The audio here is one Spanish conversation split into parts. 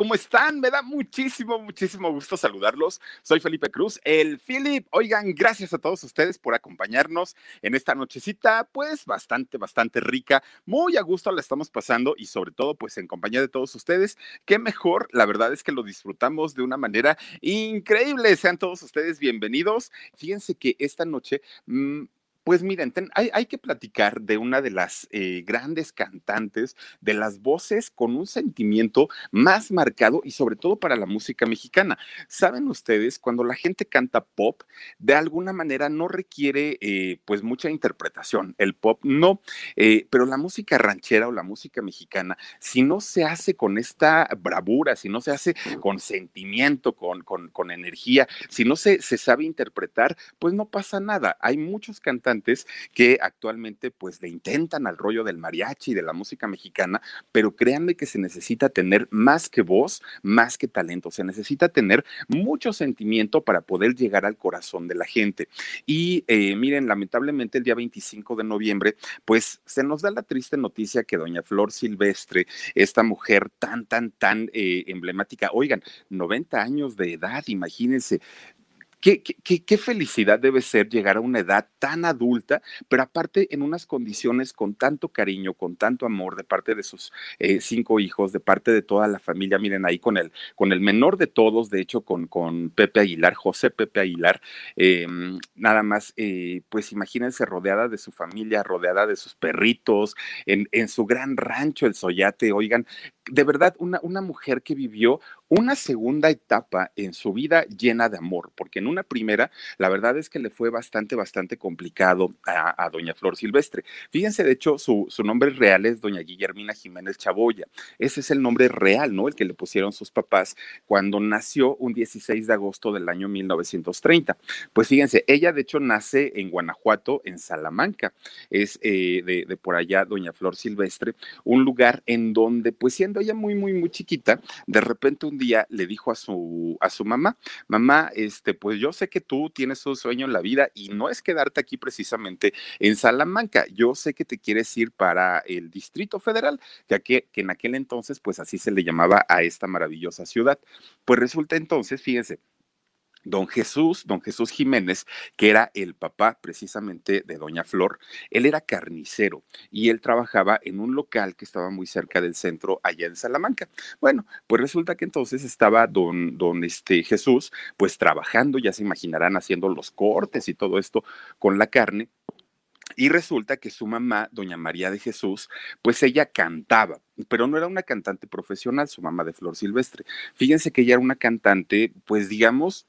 ¿Cómo están? Me da muchísimo, muchísimo gusto saludarlos. Soy Felipe Cruz, el Philip. Oigan, gracias a todos ustedes por acompañarnos en esta nochecita, pues bastante, bastante rica. Muy a gusto la estamos pasando y sobre todo, pues en compañía de todos ustedes. Qué mejor, la verdad es que lo disfrutamos de una manera increíble. Sean todos ustedes bienvenidos. Fíjense que esta noche... Mmm, pues miren, hay, que platicar de una de las eh, grandes cantantes, de las voces con un sentimiento más marcado y sobre todo para la música mexicana. Saben ustedes, cuando la gente canta pop, de alguna manera no requiere eh, pues mucha interpretación. El pop no, eh, pero la música ranchera o la música mexicana, si no se hace con esta bravura, si no se hace con sentimiento, con, energía, si no se sabe interpretar, pues no pasa nada. Hay muchos cantantes que actualmente pues le intentan al rollo del mariachi y de la música mexicana, pero créanme que se necesita tener más que voz, más que talento, se necesita tener mucho sentimiento para poder llegar al corazón de la gente. Y eh, miren, lamentablemente el día 25 de noviembre, pues se nos da la triste noticia que doña Flor Silvestre, esta mujer tan, tan, tan eh, emblemática, oigan, 90 años de edad, imagínense, Qué, qué, felicidad debe ser llegar a una edad tan adulta, pero aparte en unas condiciones con tanto cariño, con tanto amor de parte de sus eh, cinco hijos, de parte de toda la familia. Miren ahí con el, con el menor de todos, de hecho con, con Pepe Aguilar, José Pepe Aguilar, eh, nada más, eh, pues imagínense rodeada de su familia, rodeada de sus perritos, en, en su gran rancho, el Soyate, oigan, de verdad, una, una mujer que vivió una segunda etapa en su vida llena de amor, porque en una primera, la verdad es que le fue bastante, bastante complicado a, doña Flor Silvestre. Fíjense, de hecho, su, su, nombre real es doña Guillermina Jiménez Chaboya. Ese es el nombre real, ¿no? El que le pusieron sus papás cuando nació un 16 de agosto del año 1930. Pues fíjense, ella de hecho nace en Guanajuato, en Salamanca. Es eh, de, de por allá doña Flor Silvestre, un lugar en donde, pues siendo ella muy, muy, muy chiquita, de repente un día le dijo a su, a su mamá, mamá, este, pues yo sé que tú tienes un sueño en la vida y no es quedarte aquí precisamente en Salamanca, yo sé que te quieres ir para el Distrito Federal, ya que, que en aquel entonces, pues así se le llamaba a esta maravillosa ciudad. Pues resulta entonces, fíjense, Don Jesús, don Jesús Jiménez, que era el papá precisamente de doña Flor, él era carnicero y él trabajaba en un local que estaba muy cerca del centro allá en Salamanca. Bueno, pues resulta que entonces estaba don, don este Jesús, pues trabajando, ya se imaginarán, haciendo los cortes y todo esto con la carne. Y resulta que su mamá, doña María de Jesús, pues ella cantaba, pero no era una cantante profesional, su mamá de Flor Silvestre. Fíjense que ella era una cantante, pues digamos,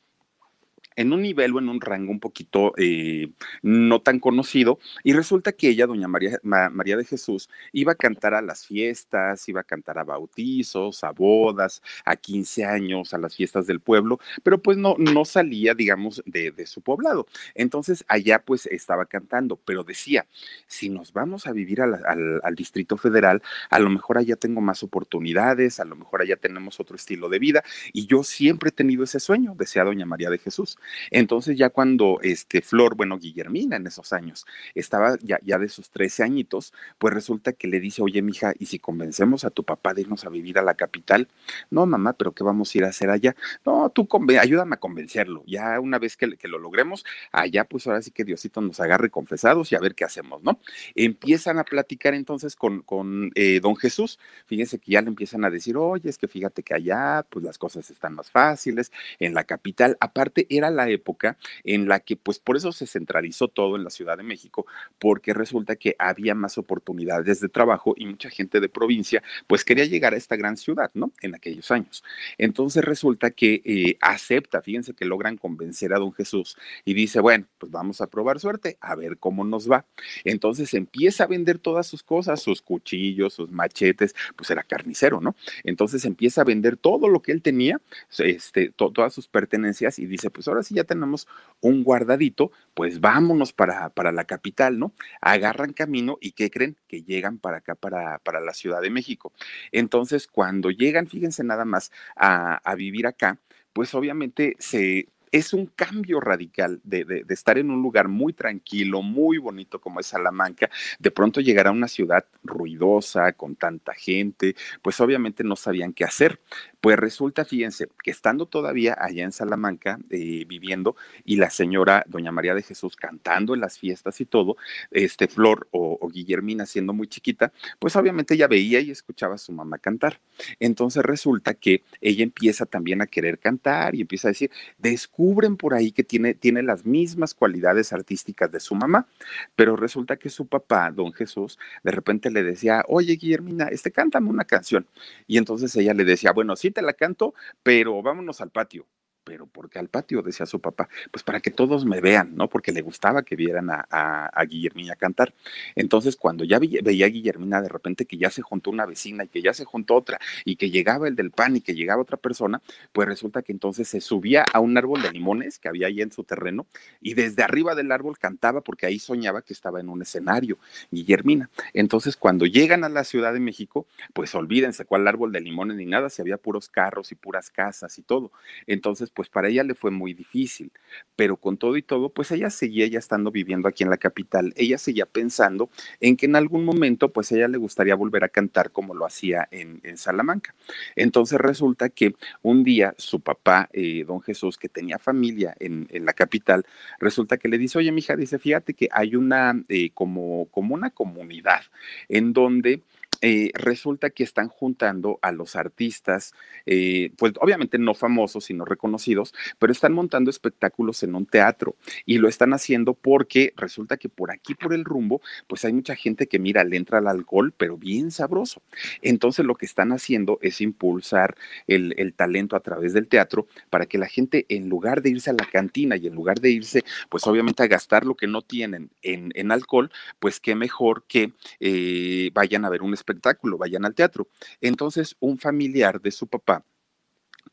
en un nivel o en un rango un poquito eh, no tan conocido, y resulta que ella, doña María, María de Jesús, iba a cantar a las fiestas, iba a cantar a bautizos, a bodas, a 15 años, a las fiestas del pueblo, pero pues no, no salía, digamos, de, su poblado. Entonces allá pues estaba cantando, pero decía, si nos vamos a vivir al, al Distrito Federal, a lo mejor allá tengo más oportunidades, a lo mejor allá tenemos otro estilo de vida, y yo siempre he tenido ese sueño, decía doña María de Jesús. Entonces ya cuando este Flor, bueno, Guillermina en esos años, estaba ya, ya de sus 13 añitos, pues resulta que le dice, oye, mija, ¿y si convencemos a tu papá de irnos a vivir a la capital? No, mamá, pero ¿qué vamos a ir a hacer allá? No, tú ayúdame a convencerlo. Ya una vez que, que, lo logremos, allá pues ahora sí que Diosito nos agarre confesados y a ver qué hacemos, ¿no? Empiezan a platicar entonces con, con eh, don Jesús. Fíjense que ya le empiezan a decir, oye, es que fíjate que allá pues las cosas están más fáciles, en la capital. Aparte, era la época en la que pues por eso se centralizó todo en la Ciudad de México, porque resulta que había más oportunidades de trabajo y mucha gente de provincia pues quería llegar a esta gran ciudad, ¿no? En aquellos años. Entonces resulta que eh, acepta, fíjense que logran convencer a don Jesús y dice, bueno, pues vamos a probar suerte, a ver cómo nos va. Entonces empieza a vender todas sus cosas, sus cuchillos, sus machetes, pues era carnicero, ¿no? Entonces empieza a vender todo lo que él tenía, este, todas sus pertenencias y dice, pues ahora sí ya tenemos un guardadito, pues vámonos para, para la capital, ¿no? Agarran camino y ¿qué creen? Que llegan para acá, para, para la Ciudad de México. Entonces, cuando llegan, fíjense nada más, a, a vivir acá, pues obviamente se es un cambio radical de, estar en un lugar muy tranquilo, muy bonito como es Salamanca, de pronto llegar a una ciudad ruidosa, con tanta gente, pues obviamente no sabían qué hacer. Pues resulta, fíjense, que estando todavía allá en Salamanca eh, viviendo y la señora doña María de Jesús cantando en las fiestas y todo, este Flor o, o Guillermina siendo muy chiquita, pues obviamente ella veía y escuchaba a su mamá cantar. Entonces resulta que ella empieza también a querer cantar y empieza a decir, descubren por ahí que tiene, tiene las mismas cualidades artísticas de su mamá, pero resulta que su papá, don Jesús, de repente le decía, oye Guillermina, este, cántame una canción. Y entonces ella le decía, bueno, sí la canto, pero vámonos al patio pero porque al patio, decía su papá, pues para que todos me vean, ¿no? Porque le gustaba que vieran a, a, Guillermina cantar. Entonces, cuando ya veía a Guillermina de repente que ya se juntó una vecina y que ya se juntó otra y que llegaba el del pan y que llegaba otra persona, pues resulta que entonces se subía a un árbol de limones que había ahí en su terreno y desde arriba del árbol cantaba porque ahí soñaba que estaba en un escenario, Guillermina. Entonces, cuando llegan a la Ciudad de México, pues olvídense cuál árbol de limones ni nada, si había puros carros y puras casas y todo. Entonces, pues para ella le fue muy difícil, pero con todo y todo, pues ella seguía ya estando viviendo aquí en la capital, ella seguía pensando en que en algún momento, pues ella le gustaría volver a cantar como lo hacía en, Salamanca. Entonces resulta que un día su papá, eh, don Jesús, que tenía familia en, la capital, resulta que le dice, oye, mija, dice, fíjate que hay una, eh, como, como una comunidad en donde eh, resulta que están juntando a los artistas, eh, pues obviamente no famosos, sino reconocidos, pero están montando espectáculos en un teatro y lo están haciendo porque resulta que por aquí, por el rumbo, pues hay mucha gente que mira, le entra el alcohol, pero bien sabroso. Entonces lo que están haciendo es impulsar el, talento a través del teatro para que la gente, en lugar de irse a la cantina y en lugar de irse, pues obviamente a gastar lo que no tienen en, alcohol, pues qué mejor que eh, vayan a ver un espectáculo espectáculo, vayan al teatro. Entonces, un familiar de su papá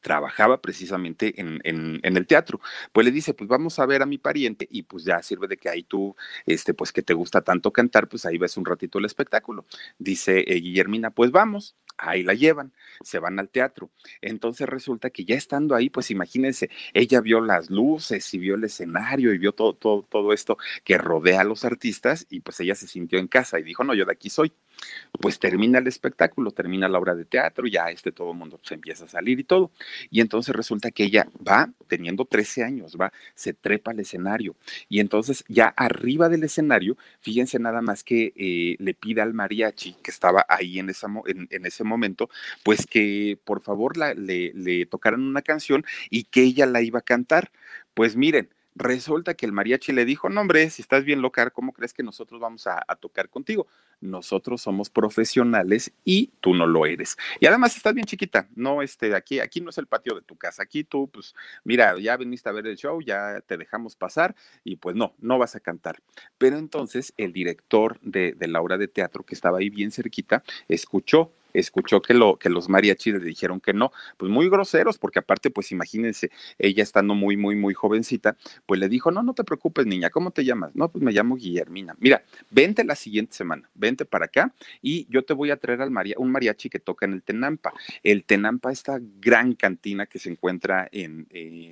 trabajaba precisamente en, el teatro. Pues le dice, pues vamos a ver a mi pariente y pues ya sirve de que ahí tú, este, pues que te gusta tanto cantar, pues ahí ves un ratito el espectáculo. Dice eh, Guillermina, pues vamos ahí la llevan, se van al teatro. Entonces resulta que ya estando ahí, pues imagínense, ella vio las luces y vio el escenario y vio todo, todo, todo esto que rodea a los artistas y pues ella se sintió en casa y dijo, no, yo de aquí soy. Pues termina el espectáculo, termina la obra de teatro, ya este todo el mundo se empieza a salir y todo. Y entonces resulta que ella va, teniendo 13 años, va, se trepa al escenario. Y entonces ya arriba del escenario, fíjense nada más que eh, le pide al mariachi que estaba ahí en, ese momento, pues que por favor le tocaran una canción y que ella la iba a cantar. Pues miren, Resulta que el mariachi le dijo, no hombre, si estás bien loca, ¿cómo crees que nosotros vamos a, tocar contigo? Nosotros somos profesionales y tú no lo eres. Y además estás bien chiquita, no, este, aquí, aquí no es el patio de tu casa, aquí tú, pues, mira, ya viniste a ver el show, ya te dejamos pasar y pues no, no vas a cantar. Pero entonces el director de, de la obra de teatro que estaba ahí bien cerquita, escuchó escuchó que, lo, que los mariachis le dijeron que no, pues muy groseros, porque aparte, pues imagínense, ella estando muy, muy, muy jovencita, pues le dijo, no, no te preocupes, niña, ¿cómo te llamas? No, pues me llamo Guillermina. Mira, vente la siguiente semana, vente para acá y yo te voy a traer al maria, un mariachi que toca en el Tenampa. El Tenampa, esta gran cantina que se encuentra en,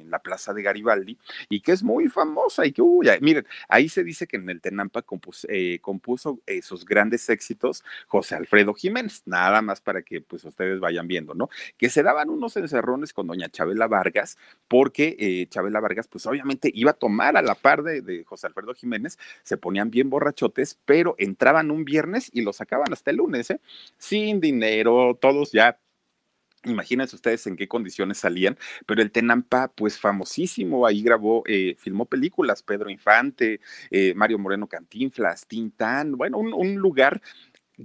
la plaza de Garibaldi y que es muy famosa y que, uy, miren, ahí se dice que en el Tenampa eh, compuso sus grandes éxitos José Alfredo Jiménez, nada más para que pues ustedes vayan viendo, ¿no? Que se daban unos encerrones con doña Chabela Vargas, porque eh, Chabela Vargas pues obviamente iba a tomar a la par de, José Alfredo Jiménez, se ponían bien borrachotes, pero entraban un viernes y lo sacaban hasta el lunes, ¿eh? Sin dinero, todos ya Imagínense ustedes en qué condiciones salían, pero el Tenampa, pues famosísimo, ahí grabó, eh, filmó películas, Pedro Infante, eh, Mario Moreno Cantinflas, Tintán, bueno, un, lugar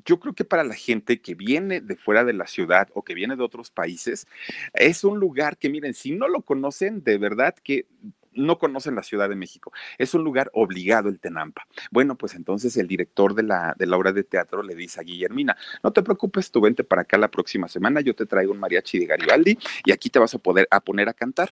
yo creo que para la gente que viene de fuera de la ciudad o que viene de otros países, es un lugar que miren, si no lo conocen, de verdad que no conocen la Ciudad de México. Es un lugar obligado el Tenampa. Bueno, pues entonces el director de la, de la obra de teatro le dice a Guillermina, no te preocupes, tú vente para acá la próxima semana, yo te traigo un mariachi de Garibaldi y aquí te vas a poder a poner a cantar.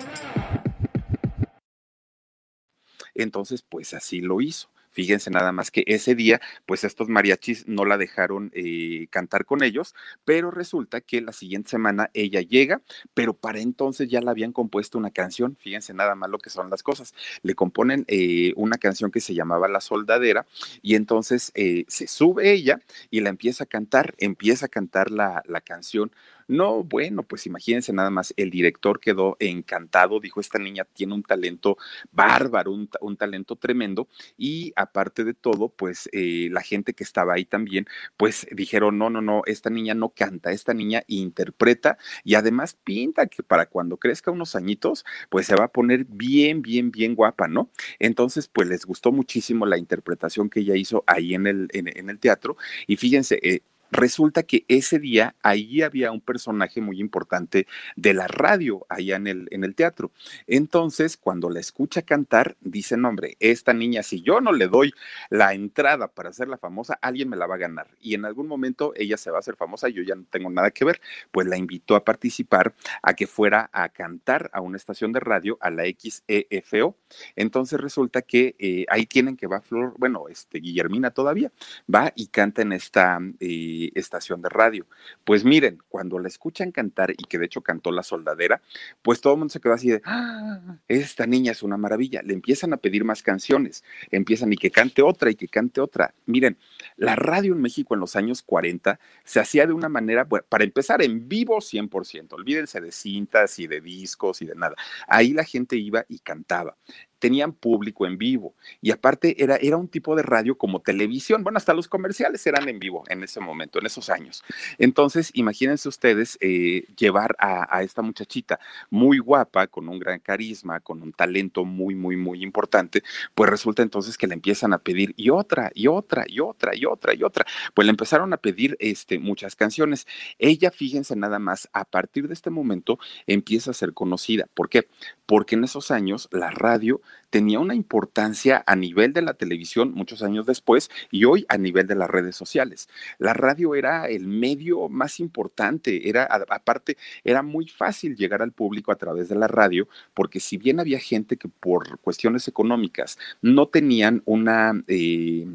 Entonces, pues así lo hizo. Fíjense nada más que ese día, pues estos mariachis no la dejaron eh, cantar con ellos, pero resulta que la siguiente semana ella llega, pero para entonces ya le habían compuesto una canción, fíjense nada más lo que son las cosas, le componen eh, una canción que se llamaba La Soldadera y entonces eh, se sube ella y la empieza a cantar, empieza a cantar la, la canción no, bueno, pues imagínense nada más, el director quedó encantado, dijo, esta niña tiene un talento bárbaro, un, talento tremendo, y aparte de todo, pues eh, la gente que estaba ahí también, pues dijeron, no, no, no, esta niña no canta, esta niña interpreta y además pinta que para cuando crezca unos añitos, pues se va a poner bien, bien, bien guapa, ¿no? Entonces, pues les gustó muchísimo la interpretación que ella hizo ahí en el, en, el teatro, y fíjense, eh, Resulta que ese día ahí había un personaje muy importante de la radio allá en el, en el teatro. Entonces, cuando la escucha cantar, dice, hombre, esta niña, si yo no le doy la entrada para hacerla famosa, alguien me la va a ganar. Y en algún momento ella se va a hacer famosa, yo ya no tengo nada que ver. Pues la invitó a participar, a que fuera a cantar a una estación de radio, a la XEFO. Entonces resulta que eh, ahí tienen que va Flor, bueno, este, Guillermina todavía, va y canta en esta... Eh, estación de radio. Pues miren, cuando la escuchan cantar y que de hecho cantó La Soldadera, pues todo el mundo se quedó así de, ah, esta niña es una maravilla. Le empiezan a pedir más canciones, empiezan y que cante otra y que cante otra. Miren, la radio en México en los años 40 se hacía de una manera, bueno, para empezar, en vivo 100%. Olvídense de cintas y de discos y de nada. Ahí la gente iba y cantaba tenían público en vivo y aparte era, era un tipo de radio como televisión. Bueno, hasta los comerciales eran en vivo en ese momento, en esos años. Entonces, imagínense ustedes eh, llevar a, a, esta muchachita muy guapa, con un gran carisma, con un talento muy, muy, muy importante, pues resulta entonces que le empiezan a pedir y otra, y otra, y otra, y otra, y otra. Pues le empezaron a pedir este, muchas canciones. Ella, fíjense nada más, a partir de este momento empieza a ser conocida. ¿Por qué? Porque en esos años la radio tenía una importancia a nivel de la televisión muchos años después y hoy a nivel de las redes sociales. La radio era el medio más importante, era aparte era muy fácil llegar al público a través de la radio porque si bien había gente que por cuestiones económicas no tenían una eh,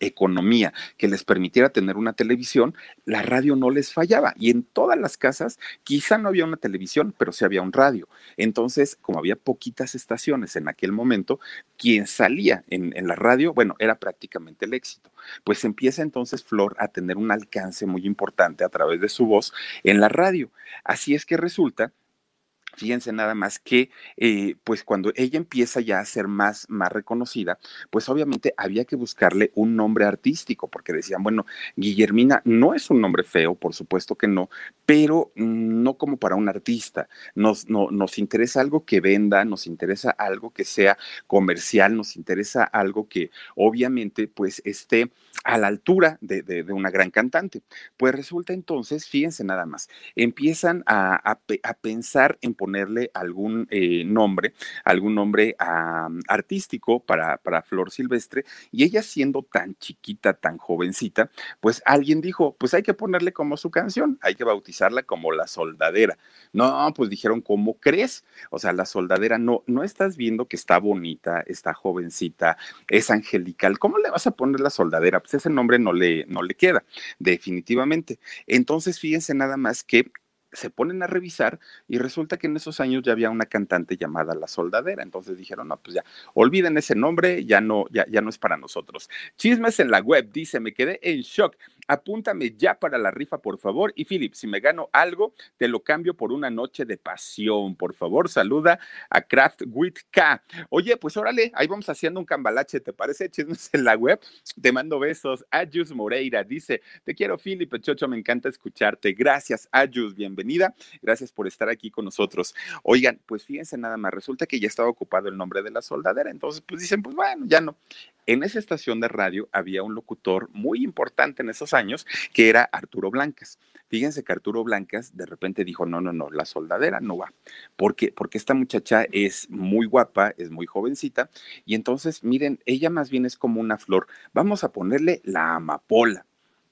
economía que les permitiera tener una televisión, la radio no les fallaba. Y en todas las casas quizá no había una televisión, pero sí había un radio. Entonces, como había poquitas estaciones en aquel momento, quien salía en, en la radio, bueno, era prácticamente el éxito. Pues empieza entonces Flor a tener un alcance muy importante a través de su voz en la radio. Así es que resulta fíjense nada más que, eh, pues cuando ella empieza ya a ser más, más reconocida, pues obviamente había que buscarle un nombre artístico, porque decían, bueno, Guillermina no es un nombre feo, por supuesto que no, pero no como para un artista. Nos, no, nos interesa algo que venda, nos interesa algo que sea comercial, nos interesa algo que obviamente pues esté a la altura de, una gran cantante. Pues resulta entonces, fíjense nada más, empiezan a, pensar en ponerle algún eh, nombre, algún nombre artístico para, para Flor Silvestre, y ella siendo tan chiquita, tan jovencita, pues alguien dijo, pues hay que ponerle como su canción, hay que bautizarla como la soldadera. No, pues dijeron, ¿cómo crees? O sea, la soldadera, no, no estás viendo que está bonita, está jovencita, es angelical, ¿cómo le vas a poner la soldadera? Pues ese nombre no le, no le queda, definitivamente. Entonces, fíjense nada más que se ponen a revisar y resulta que en esos años ya había una cantante llamada La Soldadera. Entonces dijeron, no, pues ya, olviden ese nombre, ya no, ya, ya no es para nosotros. Chismes en la web, dice, me quedé en shock. Apúntame ya para la rifa, por favor. Y Philip, si me gano algo, te lo cambio por una noche de pasión. Por favor, saluda a Craft with K. Oye, pues órale, ahí vamos haciendo un cambalache, ¿te parece? Chismes en la web. Te mando besos. Ayus Moreira dice, te quiero, Philip, Chocho, me encanta escucharte. Gracias, Ayus, bienvenido Gracias por estar aquí con nosotros. Oigan, pues fíjense nada más, resulta que ya estaba ocupado el nombre de la soldadera, entonces pues dicen, pues bueno, ya no. En esa estación de radio había un locutor muy importante en esos años que era Arturo Blancas. Fíjense que Arturo Blancas de repente dijo, no, no, no, la soldadera no va, porque, porque esta muchacha es muy guapa, es muy jovencita, y entonces, miren, ella más bien es como una flor, vamos a ponerle la amapola.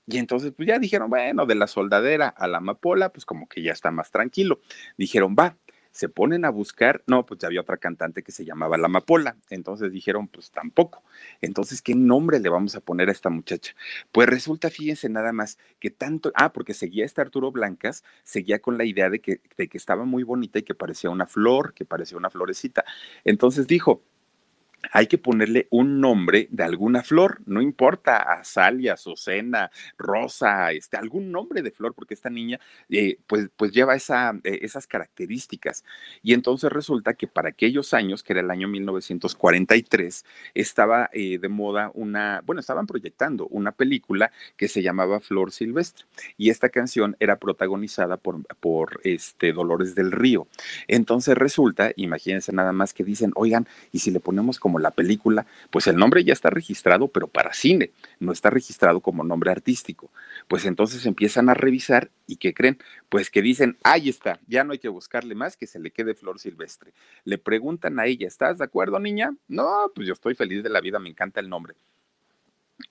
Y entonces, pues ya dijeron, bueno, de la soldadera a la amapola, pues como que ya está más tranquilo. Dijeron, va, se ponen a buscar, no, pues ya había otra cantante que se llamaba La Amapola, entonces dijeron, pues tampoco. Entonces, ¿qué nombre le vamos a poner a esta muchacha? Pues resulta, fíjense nada más, que tanto, ah, porque seguía este Arturo Blancas, seguía con la idea de que, de que estaba muy bonita y que parecía una flor, que parecía una florecita. Entonces dijo, hay que ponerle un nombre de alguna flor, no importa, azalia, azucena, rosa, este, algún nombre de flor, porque esta niña eh, pues, pues lleva eh, esas características. Y entonces resulta que para aquellos años, que era el año 1943, estaba eh, de moda una, bueno, estaban proyectando una película que se llamaba Flor Silvestre. Y esta canción era protagonizada por, por este, Dolores del Río. Entonces resulta, imagínense nada más que dicen, oigan, y si le ponemos como la película, pues el nombre ya está registrado, pero para cine, no está registrado como nombre artístico. Pues entonces empiezan a revisar y ¿qué creen? Pues que dicen, ahí está, ya no hay que buscarle más, que se le quede flor silvestre. Le preguntan a ella, ¿estás de acuerdo, niña? No, pues yo estoy feliz de la vida, me encanta el nombre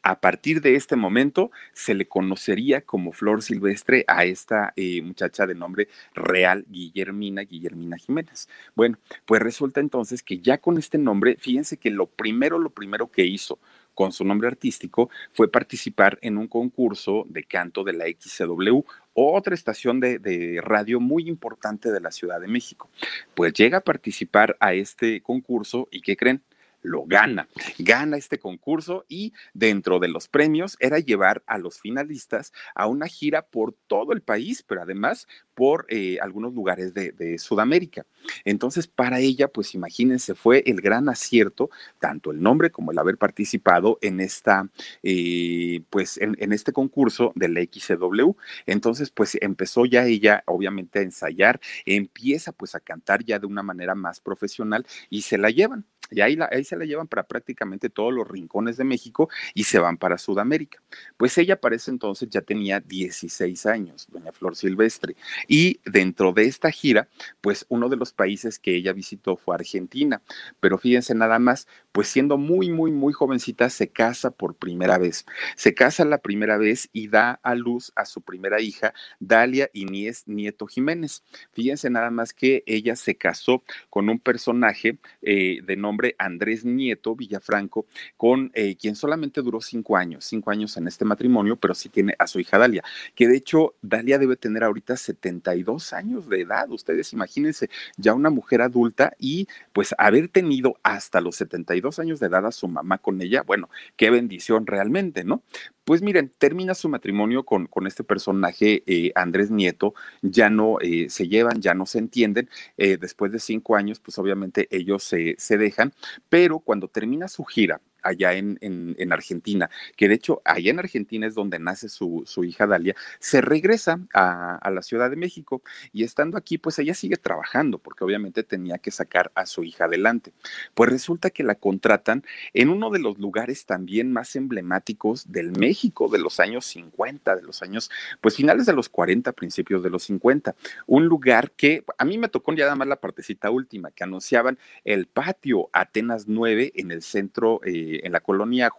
a partir de este momento se le conocería como Flor Silvestre a esta eh, muchacha de nombre real, Guillermina, Guillermina Jiménez. Bueno, pues resulta entonces que ya con este nombre, fíjense que lo primero, lo primero que hizo con su nombre artístico fue participar en un concurso de canto de la XCW, otra estación de, de, radio muy importante de la Ciudad de México. Pues llega a participar a este concurso y ¿qué creen? Lo gana. Gana este concurso y dentro de los premios era llevar a los finalistas a una gira por todo el país, pero además por eh, algunos lugares de, Sudamérica. Entonces, para ella, pues imagínense, fue el gran acierto, tanto el nombre como el haber participado en esta, eh, pues en, en, este concurso de la XCW. Entonces, pues empezó ya ella, obviamente, a ensayar, empieza pues a cantar ya de una manera más profesional y se la llevan. Y ahí, ahí, se la llevan para prácticamente todos los rincones de México y se van para Sudamérica. Pues ella para ese entonces ya tenía 16 años, doña Flor Silvestre. Y dentro de esta gira, pues uno de los países que ella visitó fue Argentina. Pero fíjense nada más, pues siendo muy, muy, muy jovencita, se casa por primera vez. Se casa la primera vez y da a luz a su primera hija, Dalia Inés Nieto Jiménez. Fíjense nada más que ella se casó con un personaje eh, de nombre Andrés Nieto Villafranco, con eh, quien solamente duró cinco años, cinco años en este matrimonio, pero sí tiene a su hija Dalia, que de hecho Dalia debe tener ahorita 72 años de edad. Ustedes imagínense, ya una mujer adulta y pues haber tenido hasta los 72 22 años de edad a su mamá con ella, bueno, qué bendición realmente, ¿no? Pues miren, termina su matrimonio con, con este personaje, eh, Andrés Nieto, ya no eh, se llevan, ya no se entienden. Eh, después de cinco años, pues obviamente ellos se dejan, pero cuando termina su gira, allá en, en, Argentina, que de hecho allá en Argentina es donde nace su, su hija Dalia, se regresa a, la Ciudad de México y estando aquí, pues ella sigue trabajando porque obviamente tenía que sacar a su hija adelante. Pues resulta que la contratan en uno de los lugares también más emblemáticos del México de los años 50, de los años, pues finales de los 40, principios de los 50. Un lugar que a mí me tocó ya nada más la partecita última, que anunciaban el patio Atenas 9 en el centro. Eh, en la colonia,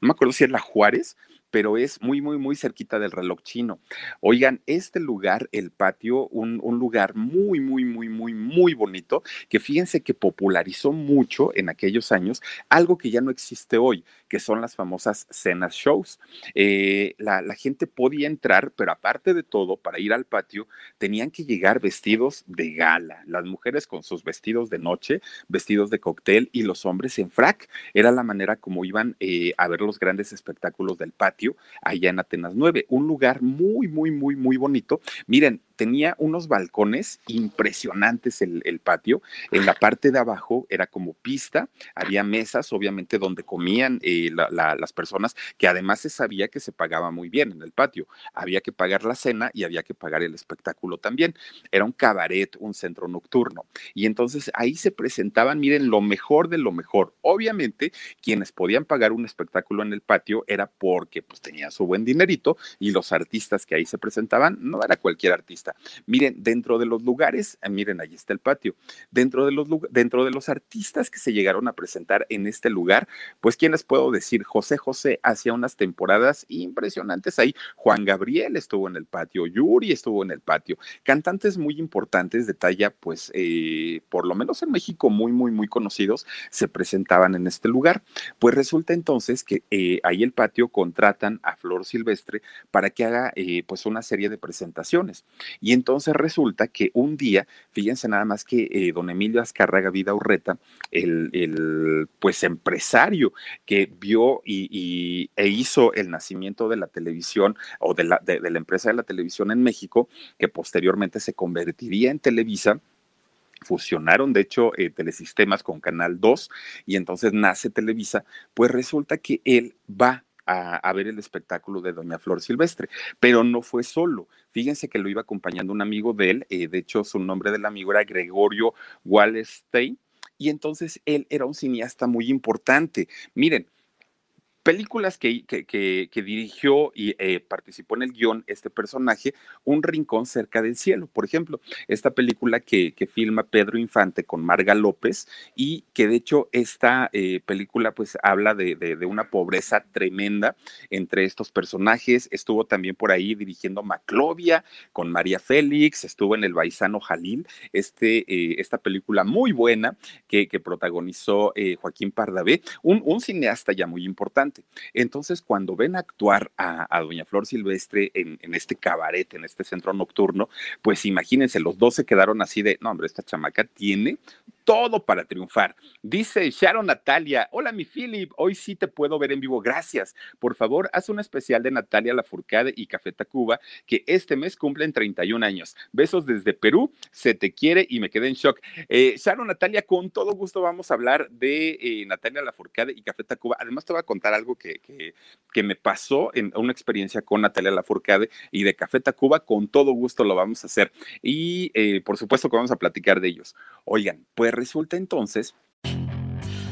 no me acuerdo si es la Juárez, pero es muy, muy, muy cerquita del reloj chino. Oigan, este lugar, el patio, un, lugar muy, muy, muy, muy, muy bonito, que fíjense que popularizó mucho en aquellos años algo que ya no existe hoy, que son las famosas cenas shows. Eh, la, la, gente podía entrar, pero aparte de todo, para ir al patio, tenían que llegar vestidos de gala, las mujeres con sus vestidos de noche, vestidos de cóctel y los hombres en frac. Era la manera como iban eh, a ver los grandes espectáculos del patio allá en Atenas 9, un lugar muy, muy, muy, muy bonito. Miren, tenía unos balcones impresionantes el, el, patio. En la parte de abajo era como pista, había mesas, obviamente, donde comían eh, la, la, las personas, que además se sabía que se pagaba muy bien en el patio. Había que pagar la cena y había que pagar el espectáculo también. Era un cabaret, un centro nocturno. Y entonces ahí se presentaban, miren, lo mejor de lo mejor. Obviamente, quienes podían pagar un espectáculo en el patio era porque pues tenía su buen dinerito y los artistas que ahí se presentaban no era cualquier artista Miren, dentro de los lugares, eh, miren, ahí está el patio, dentro de, los, dentro de los artistas que se llegaron a presentar en este lugar, pues, ¿quién les puedo decir? José José hacía unas temporadas impresionantes ahí. Juan Gabriel estuvo en el patio, Yuri estuvo en el patio. Cantantes muy importantes de talla, pues, eh, por lo menos en México, muy, muy, muy conocidos, se presentaban en este lugar. Pues resulta entonces que eh, ahí el patio contratan a Flor Silvestre para que haga, pues, una serie de presentaciones. Y entonces resulta que un día, fíjense nada más que eh, don Emilio Azcárraga Vida Urreta, el, el, pues empresario que vio y, e hizo el nacimiento de la televisión o de la, de, de la empresa de la televisión en México, que posteriormente se convertiría en Televisa, fusionaron de hecho eh, telesistemas con Canal 2 y entonces nace Televisa, pues resulta que él va a, ver el espectáculo de Doña Flor Silvestre, pero no fue solo. Fíjense que lo iba acompañando un amigo de él, eh, de hecho su nombre del amigo era Gregorio Wallenstein, y entonces él era un cineasta muy importante. Miren, películas que, dirigió y eh, participó en el guion este personaje, Un Rincón cerca del cielo, por ejemplo, esta película que, filma Pedro Infante con Marga López y que de hecho esta eh, película pues habla de, una pobreza tremenda entre estos personajes, estuvo también por ahí dirigiendo Maclovia con María Félix, estuvo en El Baisano Jalil, este, eh, esta película muy buena que, protagonizó Joaquín Pardavé, un cineasta ya muy importante. Entonces, cuando ven actuar a, Doña Flor Silvestre en, en, este cabaret, en este centro nocturno, pues imagínense, los dos se quedaron así de, no, hombre, esta chamaca tiene todo para triunfar. Dice Sharon Natalia, hola mi Philip, hoy sí te puedo ver en vivo, gracias. Por favor, haz un especial de Natalia Lafourcade y Café Tacuba, que este mes cumplen 31 años. Besos desde Perú, se te quiere y me quedé en shock. Eh, Sharon Natalia, con todo gusto vamos a hablar de eh, Natalia Lafourcade y Café Tacuba. Además te voy a contar algo que, que, me pasó en una experiencia con Natalia Lafourcade y de Café Tacuba, con todo gusto lo vamos a hacer. Y eh, por supuesto que vamos a platicar de ellos. Oigan, pues resulta entonces...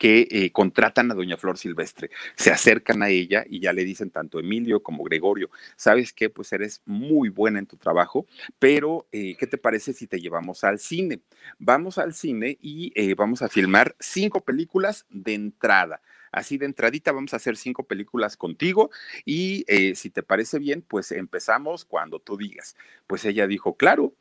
Que eh, contratan a doña Flor Silvestre, se acercan a ella y ya le dicen tanto Emilio como Gregorio, ¿sabes qué? Pues eres muy buena en tu trabajo, pero eh, ¿qué te parece si te llevamos al cine? Vamos al cine y eh, vamos a filmar cinco películas de entrada. Así de entradita vamos a hacer cinco películas contigo y si te parece bien, pues empezamos cuando tú digas. Pues ella dijo, claro,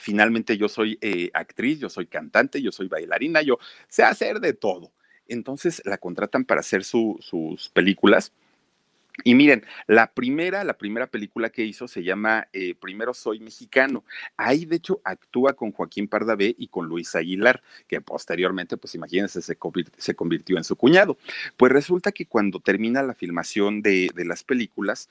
Finalmente yo soy eh, actriz, yo soy cantante, yo soy bailarina, yo sé hacer de todo. Entonces la contratan para hacer sus películas. Y miren, la primera, la primera película que hizo se llama eh, Primero Soy Mexicano. Ahí, de hecho, actúa con Joaquín Pardavé y con Luis Aguilar, que posteriormente, pues imagínense, se, se convirtió en su cuñado. Pues resulta que cuando termina la filmación de las películas,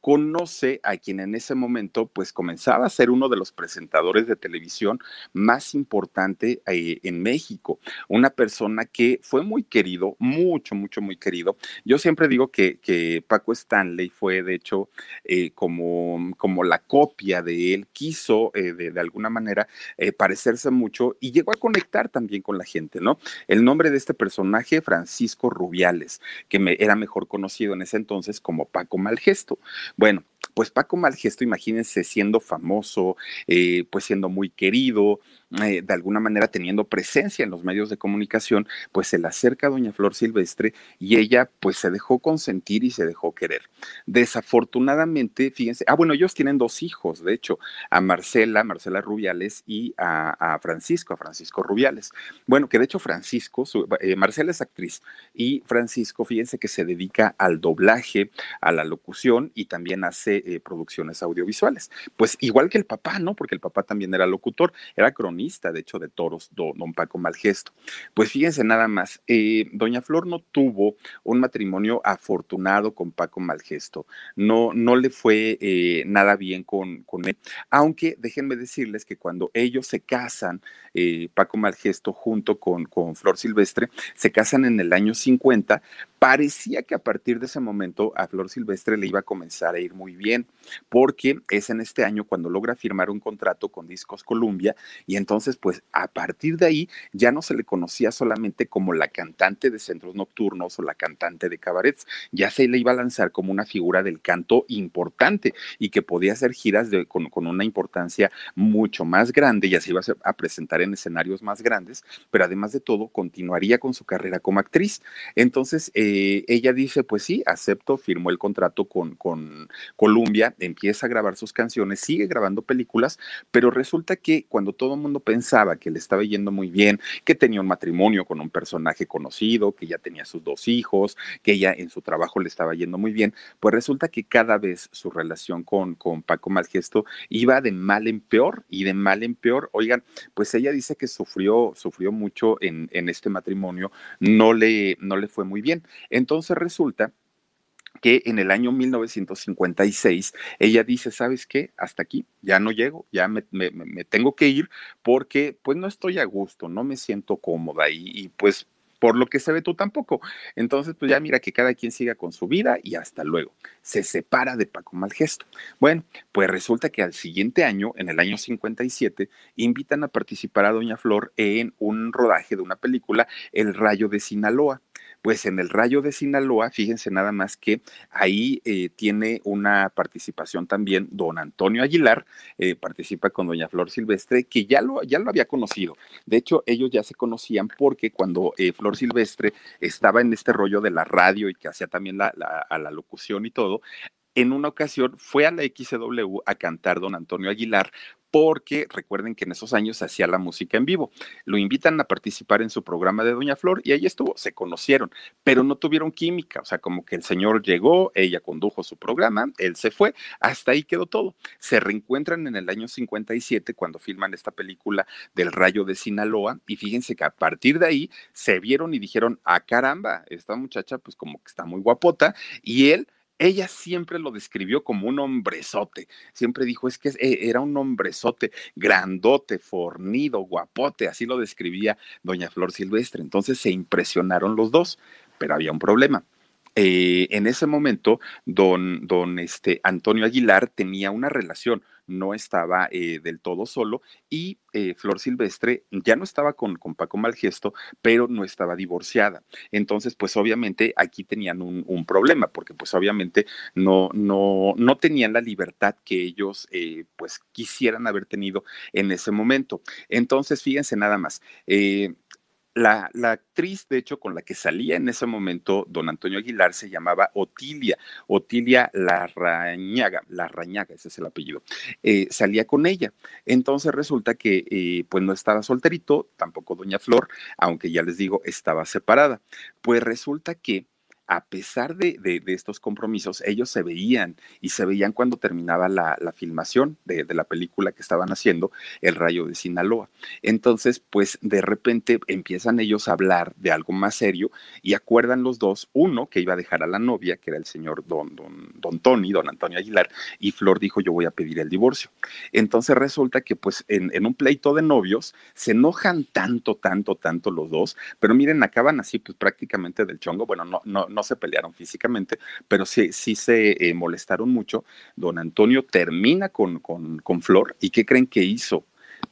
conoce a quien en ese momento pues comenzaba a ser uno de los presentadores de televisión más importante eh, en México, una persona que fue muy querido, mucho, mucho, muy querido. Yo siempre digo que, que Paco Stanley fue de hecho eh, como, como la copia de él, quiso eh, de, de, alguna manera parecerse mucho y llegó a conectar también con la gente, ¿no? El nombre de este personaje, Francisco Rubiales, que me, era mejor conocido en ese entonces como Paco Malgesto. Bueno, pues Paco Malgesto, imagínense siendo famoso, eh, pues siendo muy querido, eh, de alguna manera teniendo presencia en los medios de comunicación, pues se le acerca a doña Flor Silvestre y ella pues se dejó consentir y se dejó querer. Desafortunadamente, fíjense, ah, bueno, ellos tienen dos hijos, de hecho, a Marcela, Marcela Rubiales y a, Francisco, a Francisco Rubiales. Bueno, que de hecho Francisco, eh, Marcela es actriz y Francisco, fíjense que se dedica al doblaje, a la locución y también hace eh, producciones audiovisuales. Pues igual que el papá, ¿no? Porque el papá también era locutor, era cronista de hecho, de toros, don Paco Malgesto. Pues fíjense nada más, eh, doña Flor no tuvo un matrimonio afortunado con Paco Malgesto, no, no le fue eh, nada bien con, con él, aunque déjenme decirles que cuando ellos se casan, eh, Paco Malgesto junto con, con Flor Silvestre, se casan en el año 50, parecía que a partir de ese momento a Flor Silvestre le iba a comenzar a ir muy bien, porque es en este año cuando logra firmar un contrato con Discos Columbia y entonces pues a partir de ahí ya no se le conocía solamente como la cantante de centros nocturnos o la cantante de cabarets, ya se le iba a lanzar como una figura del canto importante y que podía hacer giras de, con, una importancia mucho más grande, ya se iba a, presentar en escenarios más grandes, pero además de todo continuaría con su carrera como actriz. Entonces, eh, ella dice, pues sí, acepto, firmó el contrato con, con Columbia, empieza a grabar sus canciones, sigue grabando películas, pero resulta que cuando todo el mundo pensaba que le estaba yendo muy bien, que tenía un matrimonio con un personaje conocido, que ya tenía sus dos hijos, que ella en su trabajo le estaba yendo muy bien, pues resulta que cada vez su relación con, con Paco Malgesto iba de mal en peor y de mal en peor. Oigan, pues ella dice que sufrió, sufrió mucho en, en este matrimonio, no le, no le fue muy bien. Entonces resulta que en el año 1956 ella dice, ¿sabes qué? Hasta aquí, ya no llego, ya me, tengo que ir porque pues no estoy a gusto, no me siento cómoda y, pues por lo que se ve tú tampoco. Entonces, pues ya mira que cada quien siga con su vida y hasta luego. Se separa de Paco Malgesto. Bueno, pues resulta que al siguiente año, en el año 57, invitan a participar a Doña Flor en un rodaje de una película, El Rayo de Sinaloa. Pues en el Rayo de Sinaloa, fíjense nada más que ahí eh, tiene una participación también don Antonio Aguilar, eh, participa con doña Flor Silvestre, que ya lo, ya lo había conocido. De hecho, ellos ya se conocían porque cuando eh, Flor Silvestre estaba en este rollo de la radio y que hacía también la, a la locución y todo, en una ocasión fue a la XW a cantar don Antonio Aguilar porque recuerden que en esos años hacía la música en vivo. Lo invitan a participar en su programa de Doña Flor y ahí estuvo, se conocieron, pero no tuvieron química, o sea, como que el señor llegó, ella condujo su programa, él se fue, hasta ahí quedó todo. Se reencuentran en el año 57 cuando filman esta película del Rayo de Sinaloa y fíjense que a partir de ahí se vieron y dijeron, ah caramba, esta muchacha pues como que está muy guapota y él ella siempre lo describió como un hombrezote. Siempre dijo, es que eh, era un hombrezote, grandote, fornido, guapote. Así lo describía doña Flor Silvestre. Entonces se impresionaron los dos, pero había un problema eh, en ese momento, don, don este, Antonio Aguilar tenía una relación, no estaba eh, del todo solo y eh, Flor Silvestre ya no estaba con, con, Paco Malgesto, pero no estaba divorciada. Entonces, pues obviamente aquí tenían un, un problema, porque pues obviamente no, no, no tenían la libertad que ellos pues quisieran haber tenido en ese momento. Entonces, fíjense nada más. La, actriz, de hecho, con la que salía en ese momento don Antonio Aguilar se llamaba Otilia, Otilia Larrañaga, Larrañaga, ese es el apellido, eh, salía con ella. Entonces resulta que eh, pues no estaba solterito, tampoco doña Flor, aunque ya les digo, estaba separada. Pues resulta que a pesar de, estos compromisos, ellos se veían y se veían cuando terminaba la, filmación de, la película que estaban haciendo, El Rayo de Sinaloa. Entonces, pues de repente empiezan ellos a hablar de algo más serio y acuerdan los dos, uno que iba a dejar a la novia, que era el señor don, don, don Tony, don Antonio Aguilar, y Flor dijo, yo voy a pedir el divorcio. Entonces resulta que pues en, en un pleito de novios se enojan tanto, tanto, tanto los dos, pero miren, acaban así pues prácticamente del chongo, bueno, no, no, no se pelearon físicamente, pero sí, sí se eh, molestaron mucho. Don Antonio termina con, con, con Flor y ¿qué creen que hizo?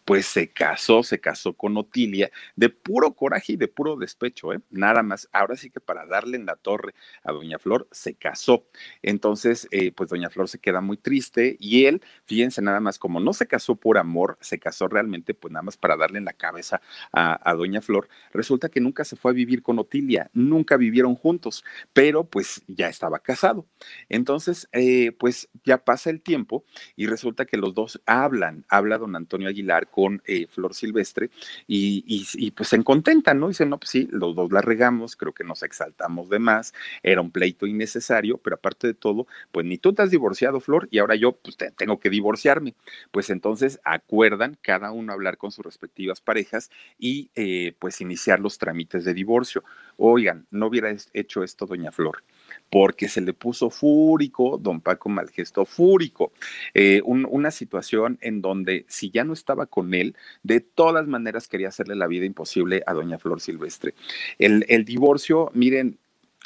Pues se casó, se casó con Otilia, de puro coraje y de puro despecho, ¿eh? Nada más. Ahora sí que para darle en la torre a Doña Flor, se casó. Entonces, eh, pues Doña Flor se queda muy triste y él, fíjense nada más, como no se casó por amor, se casó realmente, pues nada más para darle en la cabeza a, Doña Flor. Resulta que nunca se fue a vivir con Otilia, nunca vivieron juntos, pero pues ya estaba casado. Entonces, eh, pues ya pasa el tiempo y resulta que los dos hablan, habla don Antonio Aguilar con eh, Flor Silvestre y, pues se contentan, ¿no? Dicen, no, pues sí, los dos la regamos, creo que nos exaltamos de más, era un pleito innecesario, pero aparte de todo, pues ni tú te has divorciado, Flor, y ahora yo pues tengo que divorciarme. Pues entonces acuerdan cada uno hablar con sus respectivas parejas y eh, pues iniciar los trámites de divorcio. Oigan, no hubiera hecho esto doña Flor porque se le puso fúrico, don Paco Malgesto, fúrico. Eh, una situación en donde si ya no estaba con él, de todas maneras quería hacerle la vida imposible a doña Flor Silvestre. El, el divorcio, miren,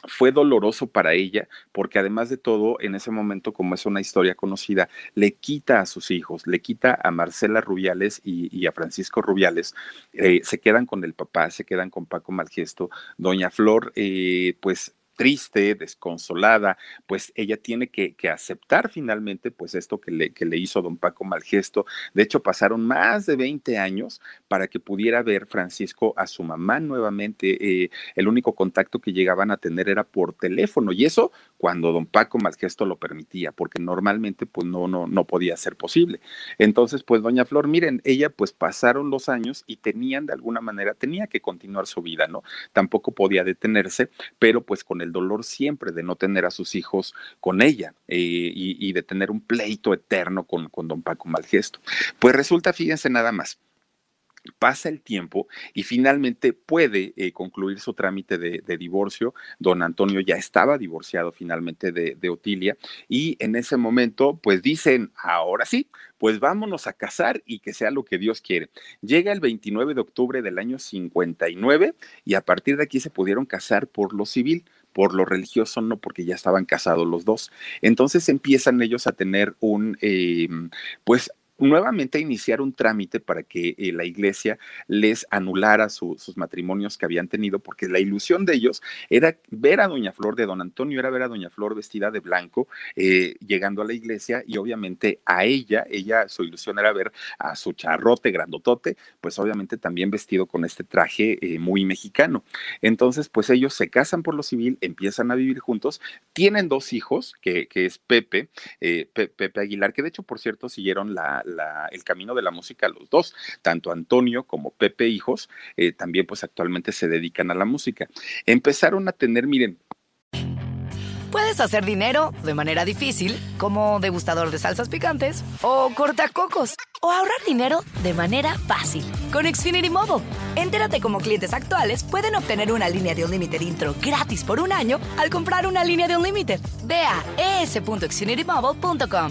fue doloroso para ella porque además de todo, en ese momento, como es una historia conocida, le quita a sus hijos, le quita a Marcela Rubiales y, a Francisco Rubiales, eh, se quedan con el papá, se quedan con Paco Malgesto. Doña Flor, eh, pues triste, desconsolada, pues ella tiene que, aceptar finalmente pues esto que le, que le hizo don Paco Malgesto. De hecho, pasaron más de 20 años para que pudiera ver Francisco a su mamá nuevamente. Eh, el único contacto que llegaban a tener era por teléfono y eso cuando don Paco Malgesto lo permitía, porque normalmente pues no, no, no podía ser posible. Entonces, pues doña Flor, miren, ella pues pasaron los años y tenían de alguna manera, tenía que continuar su vida, ¿no? Tampoco podía detenerse, pero pues con el dolor siempre de no tener a sus hijos con ella eh, y, de tener un pleito eterno con, con don Paco Malgesto. Pues resulta, fíjense nada más, pasa el tiempo y finalmente puede eh, concluir su trámite de, divorcio. Don Antonio ya estaba divorciado finalmente de, Otilia y en ese momento pues dicen, ahora sí, pues vámonos a casar y que sea lo que Dios quiere. Llega el 29 de octubre del año 59 y a partir de aquí se pudieron casar por lo civil por lo religioso, no porque ya estaban casados los dos. Entonces empiezan ellos a tener un, eh, pues nuevamente iniciar un trámite para que eh, la iglesia les anulara sus matrimonios que habían tenido, porque la ilusión de ellos era ver a Doña Flor de Don Antonio, era ver a Doña Flor vestida de blanco, eh, llegando a la iglesia y obviamente a ella, ella, su ilusión era ver a su charrote grandotote, pues obviamente también vestido con este traje eh, muy mexicano. Entonces, pues ellos se casan por lo civil, empiezan a vivir juntos, tienen dos hijos, que, que es Pepe, Pepe Aguilar, que de hecho, por cierto, siguieron la el camino de la música los dos, tanto Antonio como Pepe Hijos, eh, también pues actualmente se dedican a la música. Empezaron a tener, miren, Puedes hacer dinero de manera difícil, como degustador de salsas picantes, o cortacocos, o ahorrar dinero de manera fácil con Xfinity Mobile. Entérate cómo clientes actuales pueden obtener una línea de un límite intro gratis por un año al comprar una línea de un límite. Ve a es.xfinitymobile.com.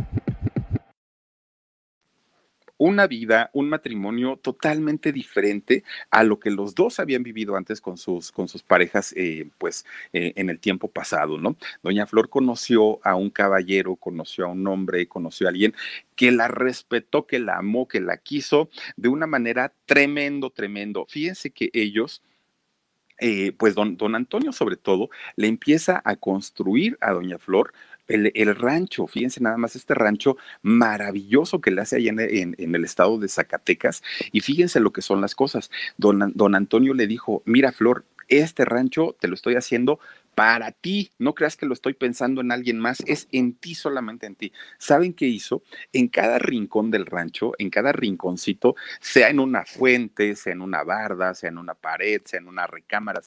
Una vida, un matrimonio totalmente diferente a lo que los dos habían vivido antes con sus, con sus parejas, eh, pues eh, en el tiempo pasado, ¿no? Doña Flor conoció a un caballero, conoció a un hombre, conoció a alguien que la respetó, que la amó, que la quiso de una manera tremendo, tremendo. Fíjense que ellos... Eh, pues don, don Antonio sobre todo le empieza a construir a Doña Flor el, rancho, fíjense nada más este rancho maravilloso que le hace allá en, el estado de Zacatecas y fíjense lo que son las cosas. Don, don Antonio le dijo, mira Flor, este rancho te lo estoy haciendo para ti. No creas que lo estoy pensando en alguien más, es en ti solamente en ti. ¿Saben qué hizo? En cada rincón del rancho, en cada rinconcito, sea en una fuente, sea en una barda, sea en una pared, sea en una recámara,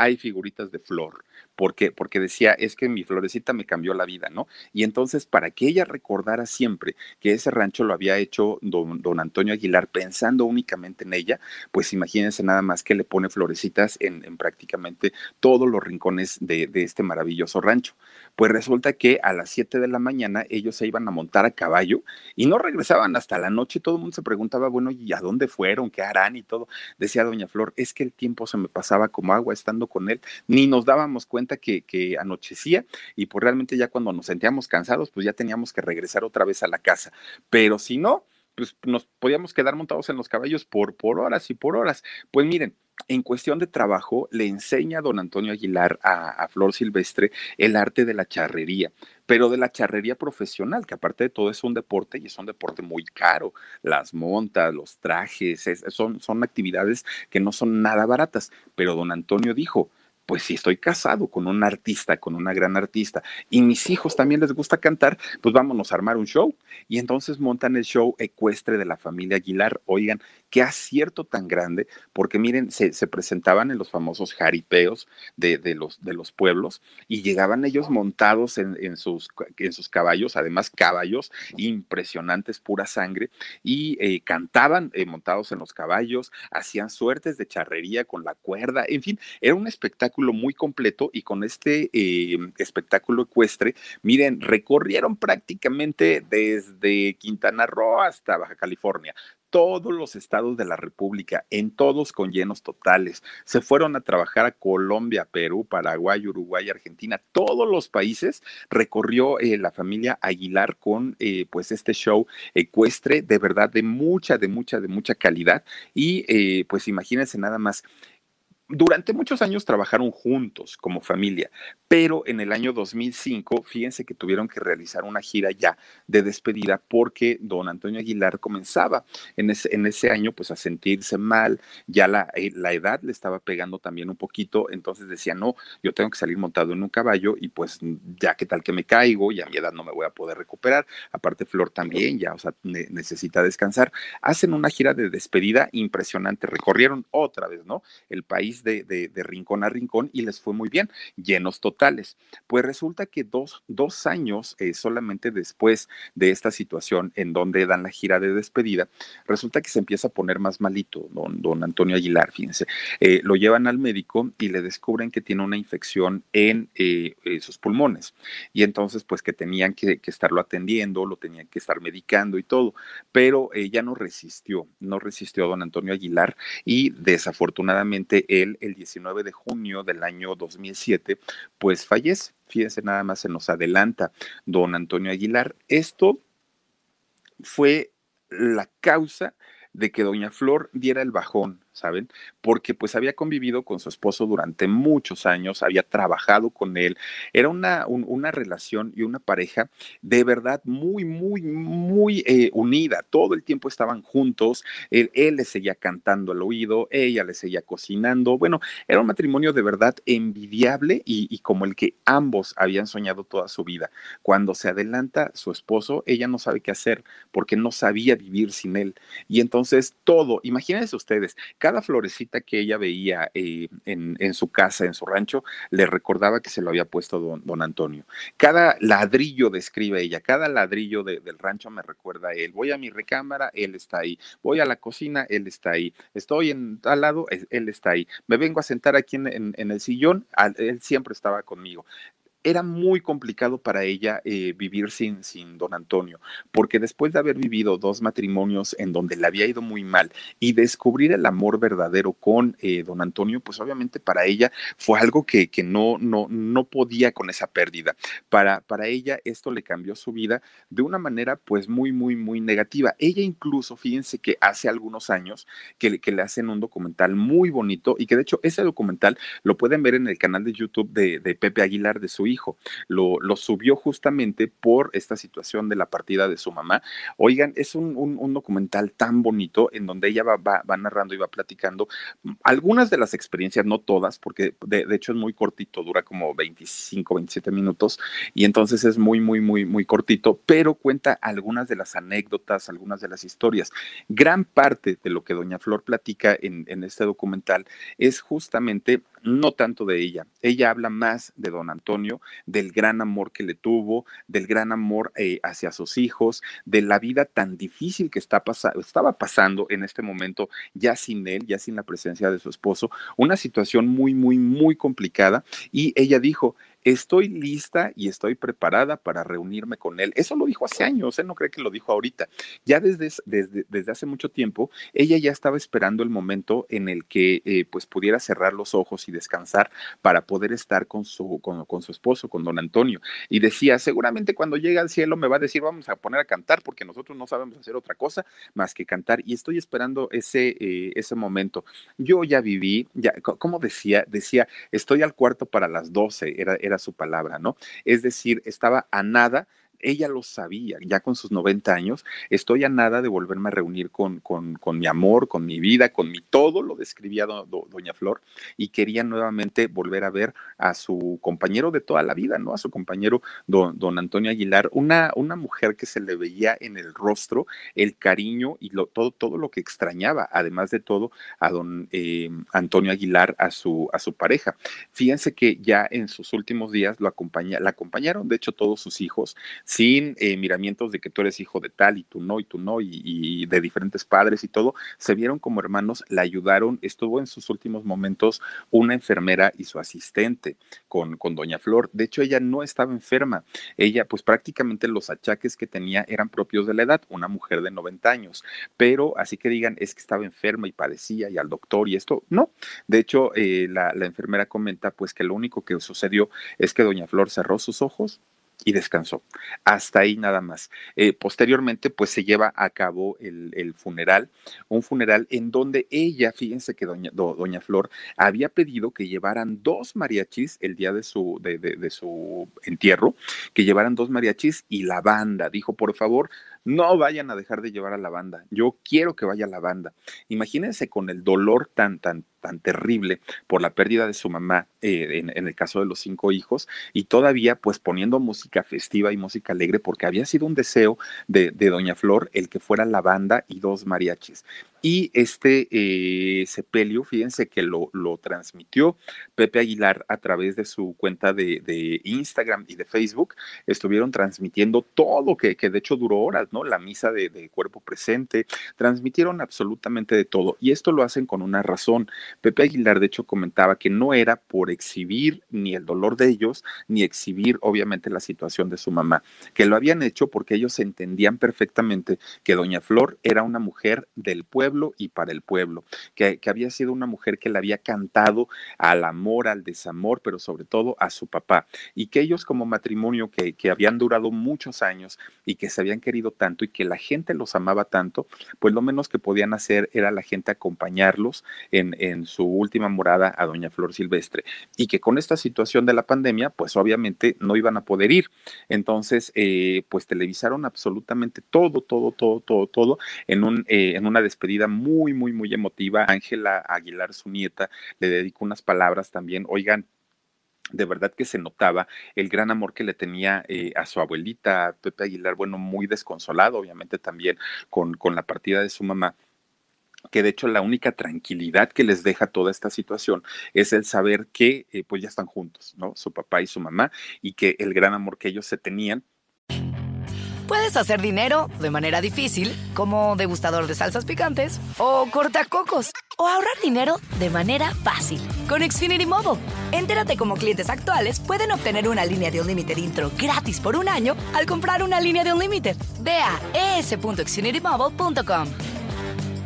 hay figuritas de flor. Porque, porque decía, es que mi florecita me cambió la vida, ¿no? Y entonces, para que ella recordara siempre que ese rancho lo había hecho don, don Antonio Aguilar pensando únicamente en ella, pues imagínense nada más que le pone florecitas en, en prácticamente todos los rincones de, este maravilloso rancho. Pues resulta que a las 7 de la mañana ellos se iban a montar a caballo y no regresaban hasta la noche. Todo el mundo se preguntaba, bueno, ¿y a dónde fueron? ¿Qué harán? Y todo. Decía doña Flor, es que el tiempo se me pasaba como agua estando con él. Ni nos dábamos cuenta que, que anochecía y pues realmente ya cuando nos sentíamos cansados, pues ya teníamos que regresar otra vez a la casa. Pero si no, pues nos podíamos quedar montados en los caballos por, por horas y por horas. Pues miren, en cuestión de trabajo, le enseña a don Antonio Aguilar a, Flor Silvestre el arte de la charrería, pero de la charrería profesional, que aparte de todo es un deporte y es un deporte muy caro. Las montas, los trajes, son, son actividades que no son nada baratas. Pero don Antonio dijo, pues si estoy casado con un artista, con una gran artista, y mis hijos también les gusta cantar, pues vámonos a armar un show. Y entonces montan el show ecuestre de la familia Aguilar. Oigan, qué acierto tan grande, porque miren, se, presentaban en los famosos jaripeos de, los, de los pueblos y llegaban ellos montados en, sus, en sus caballos, además caballos impresionantes, pura sangre, y eh, cantaban eh, montados en los caballos, hacían suertes de charrería con la cuerda, en fin, era un espectáculo muy completo y con este eh, espectáculo ecuestre, miren, recorrieron prácticamente desde Quintana Roo hasta Baja California todos los estados de la República, en todos con llenos totales. Se fueron a trabajar a Colombia, Perú, Paraguay, Uruguay, Argentina, todos los países recorrió eh, la familia Aguilar con eh, pues este show ecuestre de verdad de mucha, de mucha, de mucha calidad. Y pues imagínense nada más, durante muchos años trabajaron juntos como familia, pero en el año 2005, fíjense que tuvieron que realizar una gira ya de despedida porque don Antonio Aguilar comenzaba en ese, en ese año pues a sentirse mal, ya la, eh, la, edad le estaba pegando también un poquito, entonces decía, no, yo tengo que salir montado en un caballo y pues ya que tal que me caigo, ya a mi edad no me voy a poder recuperar, aparte Flor también ya, o sea, necesita descansar. Hacen una gira de despedida impresionante, recorrieron otra vez, ¿no? El país de, rincón a rincón y les fue muy bien, llenos totales. Pues resulta que dos, dos años eh, solamente después de esta situación en donde dan la gira de despedida, resulta que se empieza a poner más malito don, don Antonio Aguilar, fíjense. Eh, lo llevan al médico y le descubren que tiene una infección en eh, sus pulmones. Y entonces, pues que tenían que, estarlo atendiendo, lo tenían que estar medicando y todo. Pero ya no resistió, no resistió don Antonio Aguilar y desafortunadamente él el 19 de junio del año 2007, pues fallece. Fíjense, nada más se nos adelanta don Antonio Aguilar. Esto fue la causa de que doña Flor diera el bajón, ¿saben? Porque pues había convivido con su esposo durante muchos años, había trabajado con él, era una, una relación y una pareja de verdad muy, muy, muy eh, unida, todo el tiempo estaban juntos, él, le seguía cantando al oído, ella le seguía cocinando, bueno, era un matrimonio de verdad envidiable y, y como el que ambos habían soñado toda su vida. Cuando se adelanta su esposo, ella no sabe qué hacer porque no sabía vivir sin él. Y entonces todo, imagínense ustedes, cada florecita que ella veía eh, en, su casa, en su rancho, le recordaba que se lo había puesto don, don Antonio. Cada ladrillo, describe ella, cada ladrillo del rancho me recuerda a él. Voy a mi recámara, él está ahí. Voy a la cocina, él está ahí. Estoy en, al lado, él está ahí. Me vengo a sentar aquí en, en el sillón, él siempre estaba conmigo era muy complicado para ella eh, vivir sin, sin don Antonio, porque después de haber vivido dos matrimonios en donde le había ido muy mal y descubrir el amor verdadero con eh, don Antonio, pues obviamente para ella fue algo que, que no, no, no podía con esa pérdida. Para, para ella esto le cambió su vida de una manera pues muy, muy, muy negativa. Ella incluso, fíjense que hace algunos años que, que le hacen un documental muy bonito y que de hecho ese documental lo pueden ver en el canal de YouTube de, de Pepe Aguilar, de su hijo. Lo, subió justamente por esta situación de la partida de su mamá. Oigan, es un, documental tan bonito en donde ella va, va, narrando y va platicando algunas de las experiencias, no todas, porque de, hecho es muy cortito, dura como 25, 27 minutos y entonces es muy, muy, muy, muy cortito, pero cuenta algunas de las anécdotas, algunas de las historias. Gran parte de lo que doña Flor platica en este documental es justamente no tanto de ella. Ella habla más de don Antonio, del gran amor que le tuvo, del gran amor eh, hacia sus hijos, de la vida tan difícil que está estaba pasando en este momento, ya sin él, ya sin la presencia de su esposo, una situación muy, muy, muy complicada. Y ella dijo, estoy lista y estoy preparada para reunirme con él. Eso lo dijo hace años, él no cree que lo dijo ahorita. Ya desde, desde, desde hace mucho tiempo, ella ya estaba esperando el momento en el que eh, pues pudiera cerrar los ojos y descansar para poder estar con su, con, con su esposo, con don Antonio. Y decía, seguramente cuando llegue al cielo me va a decir, vamos a poner a cantar porque nosotros no sabemos hacer otra cosa más que cantar. Y estoy esperando ese, eh, ese momento. Yo ya viví, ya, como decía, decía, estoy al cuarto para las 12, era, era era su palabra, ¿no? Es decir, estaba a nada ella lo sabía, ya con sus 90 años, estoy a nada de volverme a reunir con, con, con mi amor, con mi vida, con mi todo, lo describía do, do, doña Flor, y quería nuevamente volver a ver a su compañero de toda la vida, ¿no? A su compañero don, don Antonio Aguilar, una, una mujer que se le veía en el rostro el cariño y lo, todo, todo lo que extrañaba, además de todo, a don eh, Antonio Aguilar, a su, a su pareja. Fíjense que ya en sus últimos días lo acompaña, la acompañaron, de hecho, todos sus hijos, sin eh, miramientos de que tú eres hijo de tal y tú no, y tú no, y, de diferentes padres y todo, se vieron como hermanos, la ayudaron, estuvo en sus últimos momentos una enfermera y su asistente con, con doña Flor. De hecho, ella no estaba enferma, ella pues prácticamente los achaques que tenía eran propios de la edad, una mujer de 90 años, pero así que digan, es que estaba enferma y padecía y al doctor y esto, no. De hecho, eh, la, la enfermera comenta pues que lo único que sucedió es que doña Flor cerró sus ojos y descansó. Hasta ahí nada más. Eh, posteriormente, pues se lleva a cabo el, el, funeral, un funeral en donde ella, fíjense que doña, do, doña Flor había pedido que llevaran dos mariachis el día de su, de, de, de su entierro, que llevaran dos mariachis y la banda. Dijo, por favor, no vayan a dejar de llevar a la banda. Yo quiero que vaya la banda. Imagínense con el dolor tan, tan, tan terrible por la pérdida de su mamá eh, en, el caso de los cinco hijos y todavía pues poniendo música festiva y música alegre porque había sido un deseo de, doña Flor el que fuera la banda y dos mariachis. Y este eh, sepelio, fíjense que lo, lo, transmitió Pepe Aguilar a través de su cuenta de, de Instagram y de Facebook. Estuvieron transmitiendo todo, que, que, de hecho duró horas, ¿no? La misa de, cuerpo presente, transmitieron absolutamente de todo. Y esto lo hacen con una razón. Pepe Aguilar, de hecho, comentaba que no era por exhibir ni el dolor de ellos, ni exhibir, obviamente, la situación de su mamá, que lo habían hecho porque ellos entendían perfectamente que Doña Flor era una mujer del pueblo y para el pueblo, que, que, había sido una mujer que le había cantado al amor, al desamor, pero sobre todo a su papá, y que ellos como matrimonio que, que habían durado muchos años y que se habían querido tanto y que la gente los amaba tanto, pues lo menos que podían hacer era la gente acompañarlos en, en su última morada a doña Flor Silvestre, y que con esta situación de la pandemia, pues obviamente no iban a poder ir. Entonces, eh, pues televisaron absolutamente todo, todo, todo, todo, todo en, un, eh, en una despedida muy, muy, muy emotiva. Ángela Aguilar, su nieta, le dedicó unas palabras también. Oigan, de verdad que se notaba el gran amor que le tenía eh, a su abuelita, Pepe Aguilar, bueno, muy desconsolado, obviamente también con, con la partida de su mamá que de hecho la única tranquilidad que les deja toda esta situación es el saber que eh, pues ya están juntos, ¿no? Su papá y su mamá y que el gran amor que ellos se tenían Puedes hacer dinero de manera difícil, como degustador de salsas picantes, o cortacocos, o ahorrar dinero de manera fácil con Xfinity Mobile. Entérate cómo clientes actuales pueden obtener una línea de un límite intro gratis por un año al comprar una línea de un límite. Ve a es.xfinitymobile.com.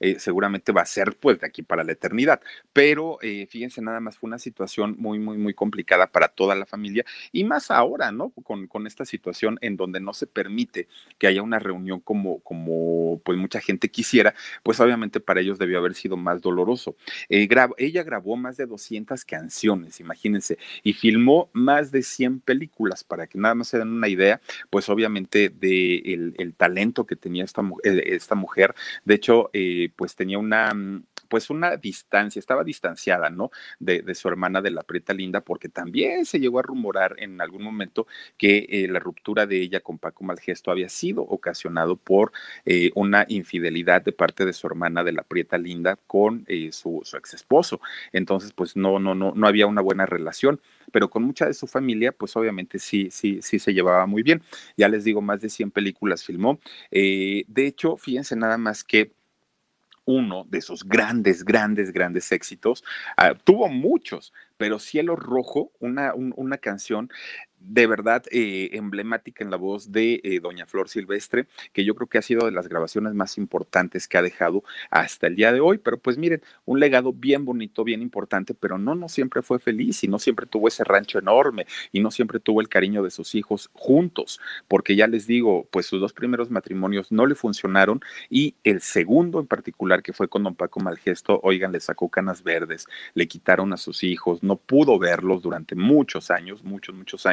eh, seguramente va a ser pues de aquí para la eternidad. Pero eh, fíjense, nada más fue una situación muy, muy, muy complicada para toda la familia y más ahora, ¿no? Con, con esta situación en donde no se permite que haya una reunión como, como pues mucha gente quisiera, pues obviamente para ellos debió haber sido más doloroso. Eh, ella grabó más de 200 canciones, imagínense, y filmó más de 100 películas, para que nada más se den una idea, pues obviamente de el, talento que tenía esta eh, esta mujer. De hecho, eh, pues tenía una, mm, pues una distancia, estaba distanciada, ¿no? De, su hermana de la Prieta Linda, porque también se llegó a rumorar en algún momento que eh, la ruptura de ella con Paco Malgesto había sido ocasionado por eh, una infidelidad de parte de su hermana de la Prieta Linda con eh, su, su ex esposo. Entonces, pues no, no, no, no había una buena relación pero con mucha de su familia, pues obviamente sí, sí, sí se llevaba muy bien. Ya les digo, más de 100 películas filmó. Eh, de hecho, fíjense nada más que uno de sus grandes, grandes, grandes éxitos. Uh, tuvo muchos, pero Cielo Rojo, una, un, una canción de verdad eh, emblemática en la voz de eh, Doña Flor Silvestre, que yo creo que ha sido de las grabaciones más importantes que ha dejado hasta el día de hoy. Pero pues miren, un legado bien bonito, bien importante, pero no, no siempre fue feliz y no siempre tuvo ese rancho enorme y no siempre tuvo el cariño de sus hijos juntos, porque ya les digo, pues sus dos primeros matrimonios no le funcionaron y el segundo en particular, que fue con don Paco Malgesto, oigan, le sacó canas verdes, le quitaron a sus hijos, no pudo verlos durante muchos años, muchos, muchos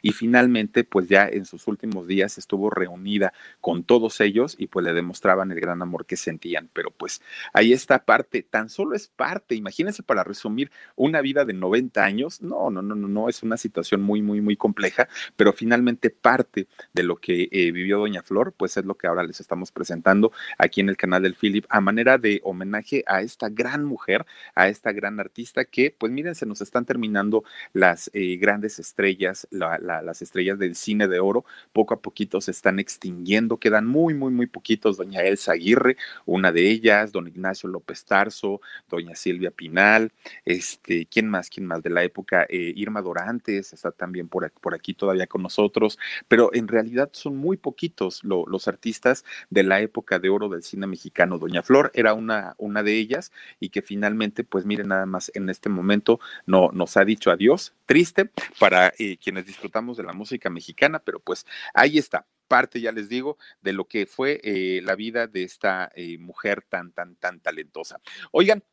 y finalmente pues ya en sus últimos días estuvo reunida con todos ellos y pues le demostraban el gran amor que sentían, pero pues ahí está parte, tan solo es parte, imagínense para resumir una vida de 90 años, no, no, no, no, no, es una situación muy, muy, muy compleja, pero finalmente parte de lo que eh, vivió Doña Flor, pues es lo que ahora les estamos presentando aquí en el canal del Philip a manera de homenaje a esta gran mujer, a esta gran artista que, pues miren, se nos están terminando las eh, grandes estrellas, la, la, las estrellas del cine de oro, poco a poquito se están extinguiendo, quedan muy, muy, muy poquitos. Doña Elsa Aguirre, una de ellas, don Ignacio López Tarso, doña Silvia Pinal, este, ¿quién más? ¿Quién más de la época? Eh, Irma Dorantes está también por, por, aquí todavía con nosotros, pero en realidad son muy poquitos lo, los artistas de la época de oro del cine mexicano. Doña Flor era una, una de ellas y que finalmente, pues miren, nada más en este momento no, nos ha dicho adiós, triste para eh, quienes disfrutamos de la música mexicana, pero pues ahí está parte, ya les digo, de lo que fue eh, la vida de esta eh, mujer tan, tan, tan talentosa. Oigan,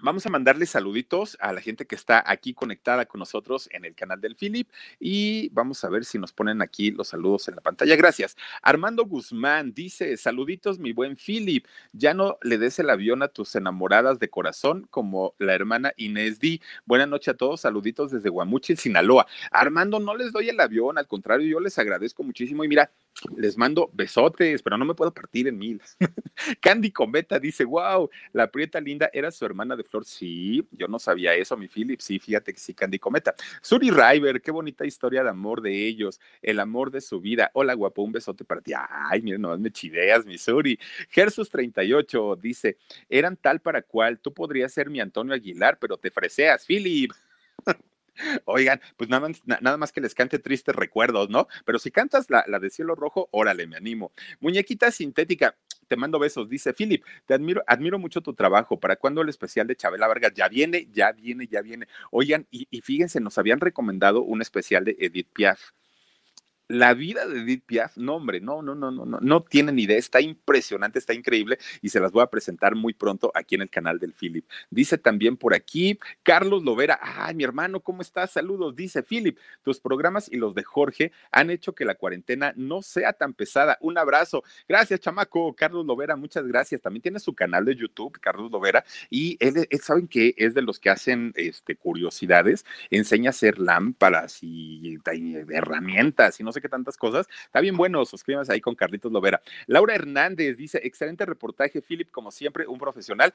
Vamos a mandarle saluditos a la gente que está aquí conectada con nosotros en el canal del Philip y vamos a ver si nos ponen aquí los saludos en la pantalla. Gracias. Armando Guzmán dice, saluditos mi buen Philip, ya no le des el avión a tus enamoradas de corazón como la hermana Inés Di. Buenas noches a todos, saluditos desde Guamuchil, Sinaloa. Armando, no les doy el avión, al contrario, yo les agradezco muchísimo y mira, les mando besotes, pero no me puedo partir en mil. Candy Cometa dice, wow, la prieta linda era su hermana de Flor. Sí, yo no sabía eso, mi Philip. Sí, fíjate que sí, Candy Cometa. Suri River, qué bonita historia de amor de ellos, el amor de su vida. Hola, guapo, un besote para ti. Ay, miren, no me chideas, mi Suri. Gersus 38 dice, eran tal para cual, tú podrías ser mi Antonio Aguilar, pero te freseas, Philip. Oigan, pues nada más, nada más que les cante tristes recuerdos, ¿no? Pero si cantas la, la de cielo rojo, órale, me animo. Muñequita sintética, te mando besos, dice Philip, te admiro, admiro mucho tu trabajo. ¿Para cuándo el especial de Chabela Vargas? Ya viene, ya viene, ya viene. Oigan, y, y fíjense, nos habían recomendado un especial de Edith Piaf la vida de Edith Piaf, no, hombre, no, no, no, no, no, no tienen idea, está impresionante, está increíble y se las voy a presentar muy pronto aquí en el canal del Philip. Dice también por aquí Carlos Lovera, ay, mi hermano, ¿cómo estás? Saludos, dice Philip, tus programas y los de Jorge han hecho que la cuarentena no sea tan pesada. Un abrazo. Gracias, chamaco. Carlos Lovera, muchas gracias. También tiene su canal de YouTube, Carlos Lovera, y él, saben que es de los que hacen este, curiosidades, enseña a hacer lámparas y, y herramientas y no sé qué tantas cosas. Está bien bueno, suscríbanse ahí con Carlitos Lovera. Laura Hernández dice, excelente reportaje, Philip, como siempre, un profesional.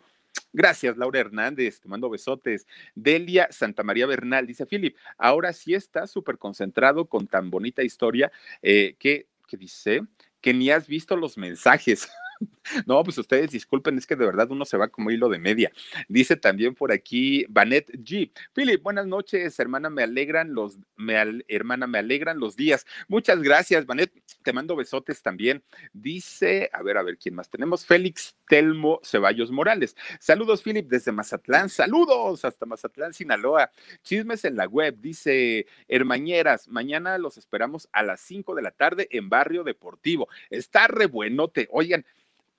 Gracias, Laura Hernández, te mando besotes. Delia Santa María Bernal dice, Philip, ahora sí está súper concentrado con tan bonita historia eh, que, que dice que ni has visto los mensajes. No, pues ustedes disculpen, es que de verdad uno se va como hilo de media. Dice también por aquí Vanet G. Philip, buenas noches, hermana, me alegran los, me hermana, me alegran los días. Muchas gracias, Vanet, te mando besotes también. Dice, a ver, a ver quién más tenemos. Félix Telmo Ceballos Morales. Saludos, Philip, desde Mazatlán. Saludos hasta Mazatlán, Sinaloa. Chismes en la web, dice Hermañeras. Mañana los esperamos a las 5 de la tarde en Barrio Deportivo. Está re buenote. Oigan,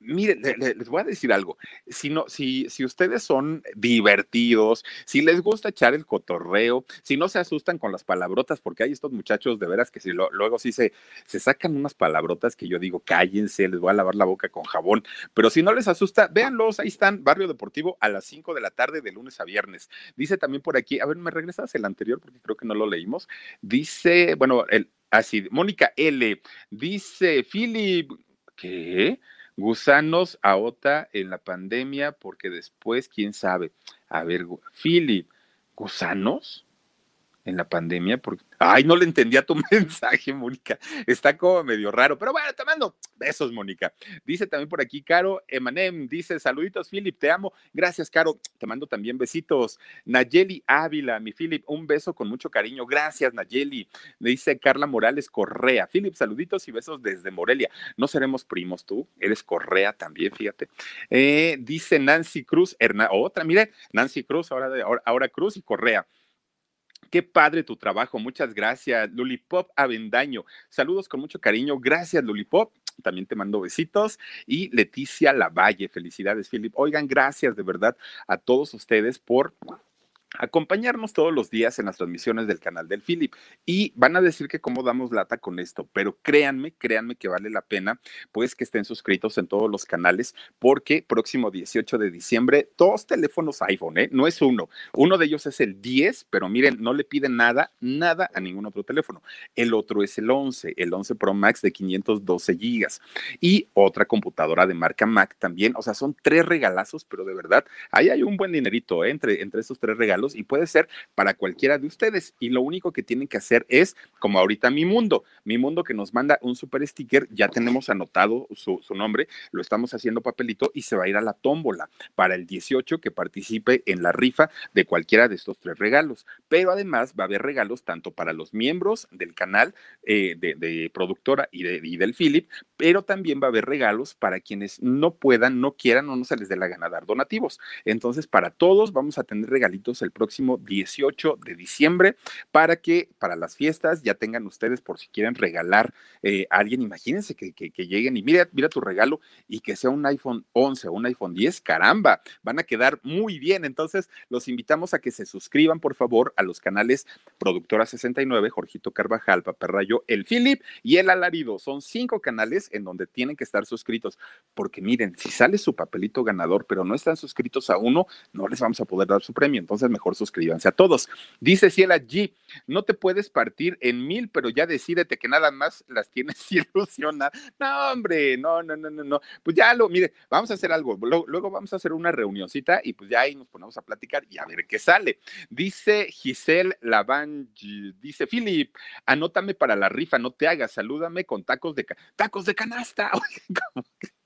miren, les voy a decir algo. Si, no, si, si ustedes son divertidos, si les gusta echar el cotorreo, si no se asustan con las palabrotas, porque hay estos muchachos de veras que si luego sí se, se sacan unas palabrotas que yo digo, cállense, les voy a lavar la boca con jabón. Pero si no les asusta, véanlos, ahí están, Barrio Deportivo a las 5 de la tarde de lunes a viernes. Dice también por aquí, a ver, me regresas el anterior porque creo que no lo leímos. Dice, bueno, el, así, Mónica L. Dice, Philip, ¿qué? Gusanos a OTA en la pandemia, porque después, quién sabe. A ver, Philip, ¿gusanos en la pandemia? Porque Ay, no le entendía tu mensaje, Mónica. Está como medio raro, pero bueno, te mando besos, Mónica. Dice también por aquí, Caro Emanem, dice, saluditos, Philip, te amo. Gracias, Caro. Te mando también besitos. Nayeli Ávila, mi Philip, un beso con mucho cariño. Gracias, Nayeli. Dice Carla Morales Correa. Philip, saluditos y besos desde Morelia. No seremos primos tú, eres Correa también, fíjate. Eh, dice Nancy Cruz, otra, mire, Nancy Cruz, ahora, ahora, ahora Cruz y Correa. Qué padre tu trabajo, muchas gracias. Lulipop Avendaño, saludos con mucho cariño. Gracias, Lulipop. También te mando besitos. Y Leticia Lavalle, felicidades, Philip. Oigan, gracias de verdad a todos ustedes por acompañarnos todos los días en las transmisiones del canal del Philip. Y van a decir que cómo damos lata con esto, pero créanme, créanme que vale la pena, pues que estén suscritos en todos los canales, porque próximo 18 de diciembre, dos teléfonos iPhone, ¿eh? no es uno. Uno de ellos es el 10, pero miren, no le piden nada, nada a ningún otro teléfono. El otro es el 11, el 11 Pro Max de 512 gigas. Y otra computadora de marca Mac también. O sea, son tres regalazos, pero de verdad, ahí hay un buen dinerito ¿eh? entre, entre esos tres regalos y puede ser para cualquiera de ustedes. Y lo único que tienen que hacer es, como ahorita mi mundo, mi mundo que nos manda un super sticker, ya tenemos anotado su, nombre, lo estamos haciendo papelito y se va a ir a la tómbola para el 18 que participe en la rifa de cualquiera de estos tres regalos. Pero además va a haber regalos tanto para los miembros del canal eh, de, productora y, de, y del Philip, pero también va a haber regalos para quienes no puedan, no quieran o no se les dé la gana dar donativos. Entonces, para todos vamos a tener regalitos el próximo 18 de diciembre para que para las fiestas ya tengan ustedes por si quieren regalar eh, a alguien, imagínense que, lleguen y mira, mira tu regalo y que sea un iPhone 11 o un iPhone 10, caramba, van a quedar muy bien. Entonces, los invitamos a que se suscriban, por favor, a los canales Productora 69, Jorgito Carvajal, Paperrayo, El Philip y El Alarido. Son cinco canales en donde tienen que estar suscritos, porque miren, si sale su papelito ganador, pero no están suscritos a uno, no les vamos a poder dar su premio. Entonces, mejor suscríbanse a todos. Dice Ciela G, no te puedes partir en mil, pero ya decídete que nada más las tienes ilusionadas. No, hombre, no, no, no, no, no. Pues ya lo, mire, vamos a hacer algo. Luego vamos a hacer una reunioncita y pues ya ahí nos ponemos a platicar y a ver qué sale. Dice Giselle Lavange, dice Philip, anótame para la rifa, no te hagas, salúdame con tacos de, tacos de canasta.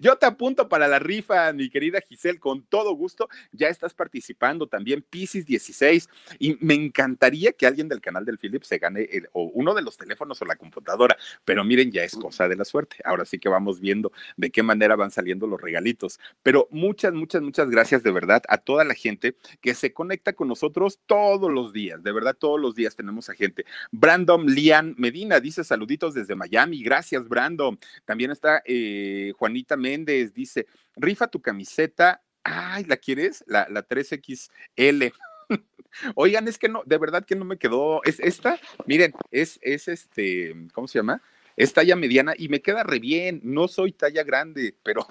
Yo te apunto para la rifa, mi querida Giselle, con todo gusto. Ya estás participando también, Pisces 16. Y me encantaría que alguien del canal del Philip se gane o uno de los teléfonos o la computadora. Pero miren, ya es cosa de la suerte. Ahora sí que vamos viendo de qué manera van saliendo los regalitos. Pero muchas, muchas, muchas gracias de verdad a toda la gente que se conecta con nosotros todos los días. De verdad, todos los días tenemos a gente. Brandon Lian Medina dice saluditos desde Miami. Gracias, Brandon. También está eh, Juanita Méndez dice, rifa tu camiseta. Ay, ¿la quieres? La, la 3XL. Oigan, es que no, de verdad que no me quedó. Es esta, miren, es, es este, ¿cómo se llama? Es talla mediana y me queda re bien. No soy talla grande, pero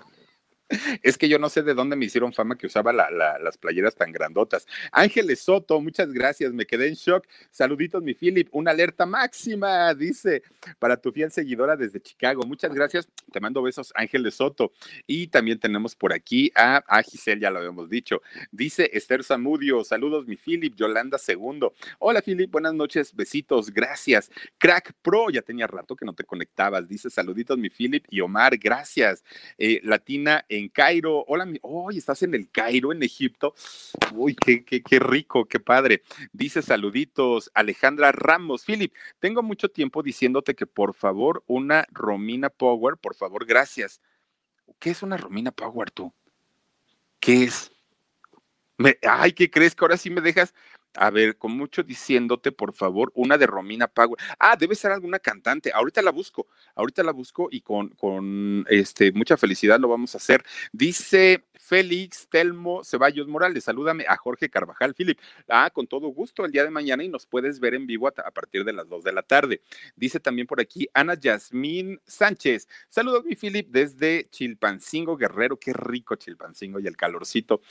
Es que yo no sé de dónde me hicieron fama que usaba las playeras tan grandotas. Ángeles Soto, muchas gracias, me quedé en shock. Saluditos, mi Philip, una alerta máxima, dice, para tu fiel seguidora desde Chicago. Muchas gracias, te mando besos, Ángeles Soto. Y también tenemos por aquí a, a Giselle, ya lo habíamos dicho. Dice Esther Zamudio, saludos, mi Philip, Yolanda Segundo. Hola, Philip, buenas noches, besitos, gracias. Crack Pro, ya tenía rato que no te conectabas. Dice saluditos, mi Philip y Omar, gracias. Eh, Latina Cairo. Hola, mi, estás en el Cairo, en Egipto. Uy, qué, qué, qué rico, qué padre. Dice saluditos, Alejandra Ramos. Philip, tengo mucho tiempo diciéndote que por favor, una Romina Power, por favor, gracias. ¿Qué es una Romina Power tú? ¿Qué es? ay, ¿qué crees que ahora sí me dejas? A ver, con mucho diciéndote, por favor, una de Romina Power. Ah, debe ser alguna cantante. Ahorita la busco, ahorita la busco y con, con este, mucha felicidad lo vamos a hacer. Dice Félix Telmo Ceballos Morales, salúdame a Jorge Carvajal, Philip. Ah, con todo gusto, el día de mañana y nos puedes ver en vivo a, partir de las dos de la tarde. Dice también por aquí Ana Yasmín Sánchez. Saludos, mi Philip, desde Chilpancingo Guerrero. Qué rico Chilpancingo y el calorcito.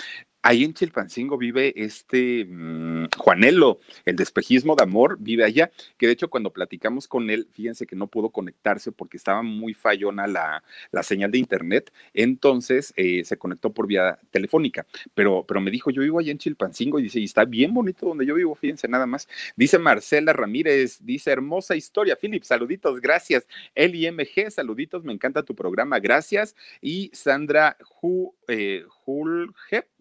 Ahí en Chilpancingo vive este mm, Juanelo, el despejismo de amor, vive allá, que de hecho cuando platicamos con él, fíjense que no pudo conectarse porque estaba muy fallona la, la señal de internet, entonces eh, se conectó por vía telefónica, pero, pero me dijo, yo vivo allá en Chilpancingo y dice, y está bien bonito donde yo vivo, fíjense nada más. Dice Marcela Ramírez, dice, hermosa historia, Philip, saluditos, gracias. LIMG, saluditos, me encanta tu programa, gracias. Y Sandra Ju, eh,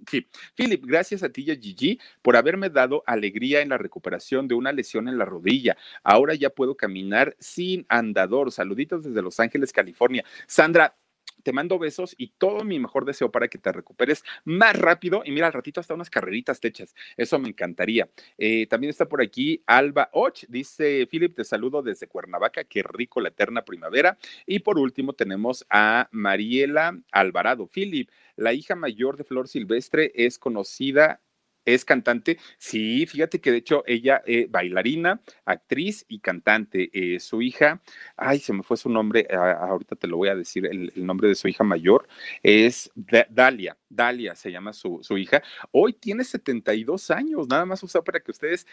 sí. Philip, gracias a ti y a Gigi por haberme dado alegría en la recuperación de una lesión en la rodilla. Ahora ya puedo caminar sin andador. Saluditos desde Los Ángeles, California. Sandra, te mando besos y todo mi mejor deseo para que te recuperes más rápido. Y mira, al ratito hasta unas carreritas techas. Eso me encantaría. Eh, también está por aquí Alba Och. Dice, Philip, te saludo desde Cuernavaca. Qué rico la eterna primavera. Y por último tenemos a Mariela Alvarado. Philip, la hija mayor de Flor Silvestre es conocida es cantante. Sí, fíjate que de hecho ella es eh, bailarina, actriz y cantante. Eh, su hija, ay, se me fue su nombre, ahorita te lo voy a decir, el, nombre de su hija mayor es Dalia. Dalia se llama su, su hija. Hoy tiene 72 años, nada más usa para que ustedes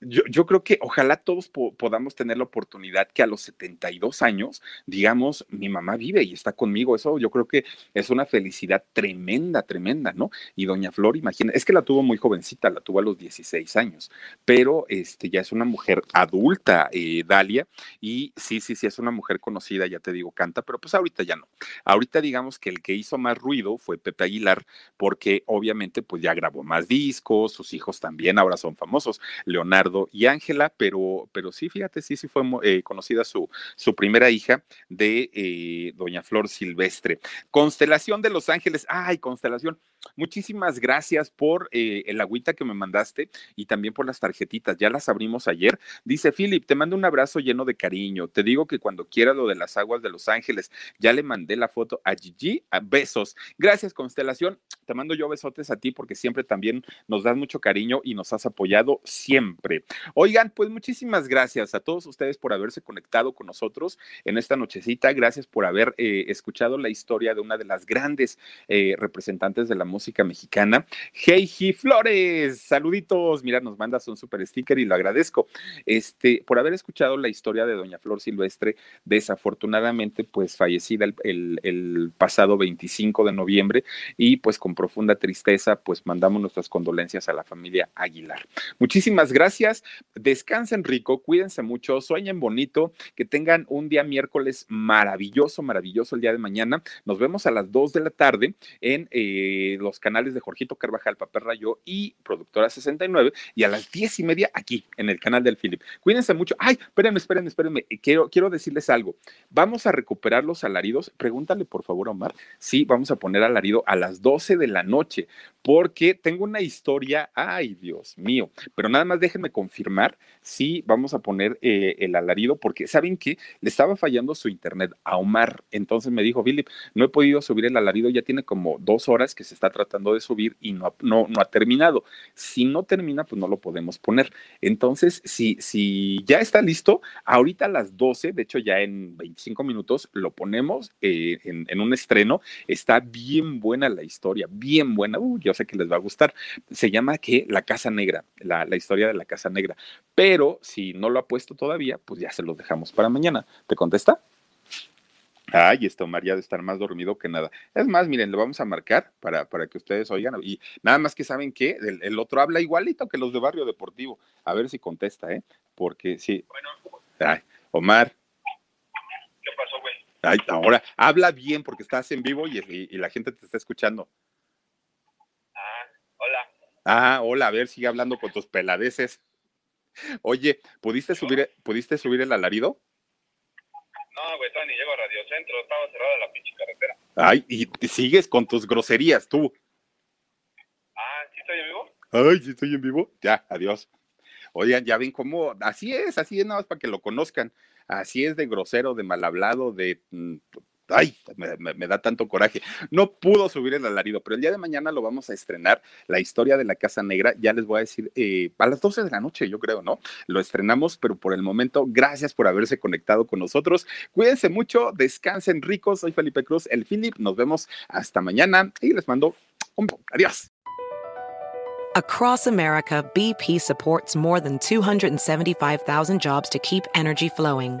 yo, creo que ojalá todos podamos tener la oportunidad que a los 72 años, digamos, mi mamá vive y está conmigo. Eso yo creo que es una felicidad tremenda, tremenda, ¿no? Y doña Flor, imagina, es que la tuvo muy jovencita, la tuvo a los 16 años, pero este, ya es una mujer adulta, eh, Dalia, y sí, sí, sí, es una mujer conocida, ya te digo, canta, pero pues ahorita ya no. Ahorita digamos que el que hizo más ruido fue Pepe Aguilar, porque obviamente pues ya grabó más discos, sus hijos también ahora son famosos, Leonardo y Ángela, pero, pero sí, fíjate, sí, sí fue eh, conocida su, su primera hija de eh, Doña Flor Silvestre. Constelación de Los Ángeles, ay, constelación. Muchísimas gracias por eh, el agüita que me mandaste y también por las tarjetitas. Ya las abrimos ayer. Dice Philip, te mando un abrazo lleno de cariño. Te digo que cuando quiera lo de las aguas de Los Ángeles, ya le mandé la foto a Gigi. A besos. Gracias, Constelación comunicación te mando yo besotes a ti porque siempre también nos das mucho cariño y nos has apoyado siempre. Oigan, pues muchísimas gracias a todos ustedes por haberse conectado con nosotros en esta nochecita. Gracias por haber eh, escuchado la historia de una de las grandes eh, representantes de la música mexicana, Heiji Flores. Saluditos, mira, nos mandas un super sticker y lo agradezco. Este, por haber escuchado la historia de Doña Flor Silvestre, desafortunadamente, pues fallecida el, el pasado 25 de noviembre y pues con profunda tristeza, pues mandamos nuestras condolencias a la familia Aguilar. Muchísimas gracias, descansen rico, cuídense mucho, sueñen bonito, que tengan un día miércoles maravilloso, maravilloso el día de mañana. Nos vemos a las 2 de la tarde en eh, los canales de Jorgito Carvajal, Papel Rayo y Productora 69 y a las diez y media aquí en el canal del Philip. Cuídense mucho. Ay, espérenme, espérenme, espérenme. Quiero, quiero decirles algo. Vamos a recuperar los alaridos. Pregúntale por favor, Omar. Sí, vamos a poner alarido a las 12 de la noche, porque tengo una historia, ay Dios mío, pero nada más déjenme confirmar si vamos a poner eh, el alarido, porque saben que le estaba fallando su internet a Omar, entonces me dijo, Philip, no he podido subir el alarido, ya tiene como dos horas que se está tratando de subir y no, no, no ha terminado. Si no termina, pues no lo podemos poner. Entonces, si, si ya está listo, ahorita a las 12, de hecho ya en 25 minutos lo ponemos eh, en, un estreno, está bien buena la historia, bien buena, uh, yo sé que les va a gustar. Se llama que La Casa Negra, la, la historia de la Casa Negra, pero si no lo ha puesto todavía, pues ya se los dejamos para mañana. ¿Te contesta? Ay, esto María de estar más dormido que nada. Es más, miren, lo vamos a marcar para, para que ustedes oigan. Y nada más que saben que el, otro habla igualito que los de Barrio Deportivo. A ver si contesta, ¿eh? Porque sí. Bueno. Ay, Omar. ¿Qué pasó, güey? Ay, ahora habla bien porque estás en vivo y, y, la gente te está escuchando. Ah, hola. A ver, sigue hablando con tus peladeces. Oye, ¿pudiste subir, ¿pudiste subir el alarido? No, güey, ni llego a Radio Centro, estaba cerrada la pinche carretera. Ay, y sigues con tus groserías, tú. Ah, ¿sí estoy en vivo? Ay, ¿sí estoy en vivo? Ya, adiós. Oigan, ya ven cómo, así es, así es, nada más para que lo conozcan. Así es de grosero, de mal hablado, de mm, ay, me, da tanto coraje. No pudo subir el alarido, pero el día de mañana lo vamos a estrenar, la historia de la Casa Negra, ya les voy a decir, eh, a las 12 de la noche, yo creo, ¿no? Lo estrenamos, pero por el momento, gracias por haberse conectado con nosotros. Cuídense mucho, descansen ricos. Soy Felipe Cruz, el Philip. Nos vemos hasta mañana y les mando un adiós. Across America, BP supports more than 275,000 jobs to keep energy flowing.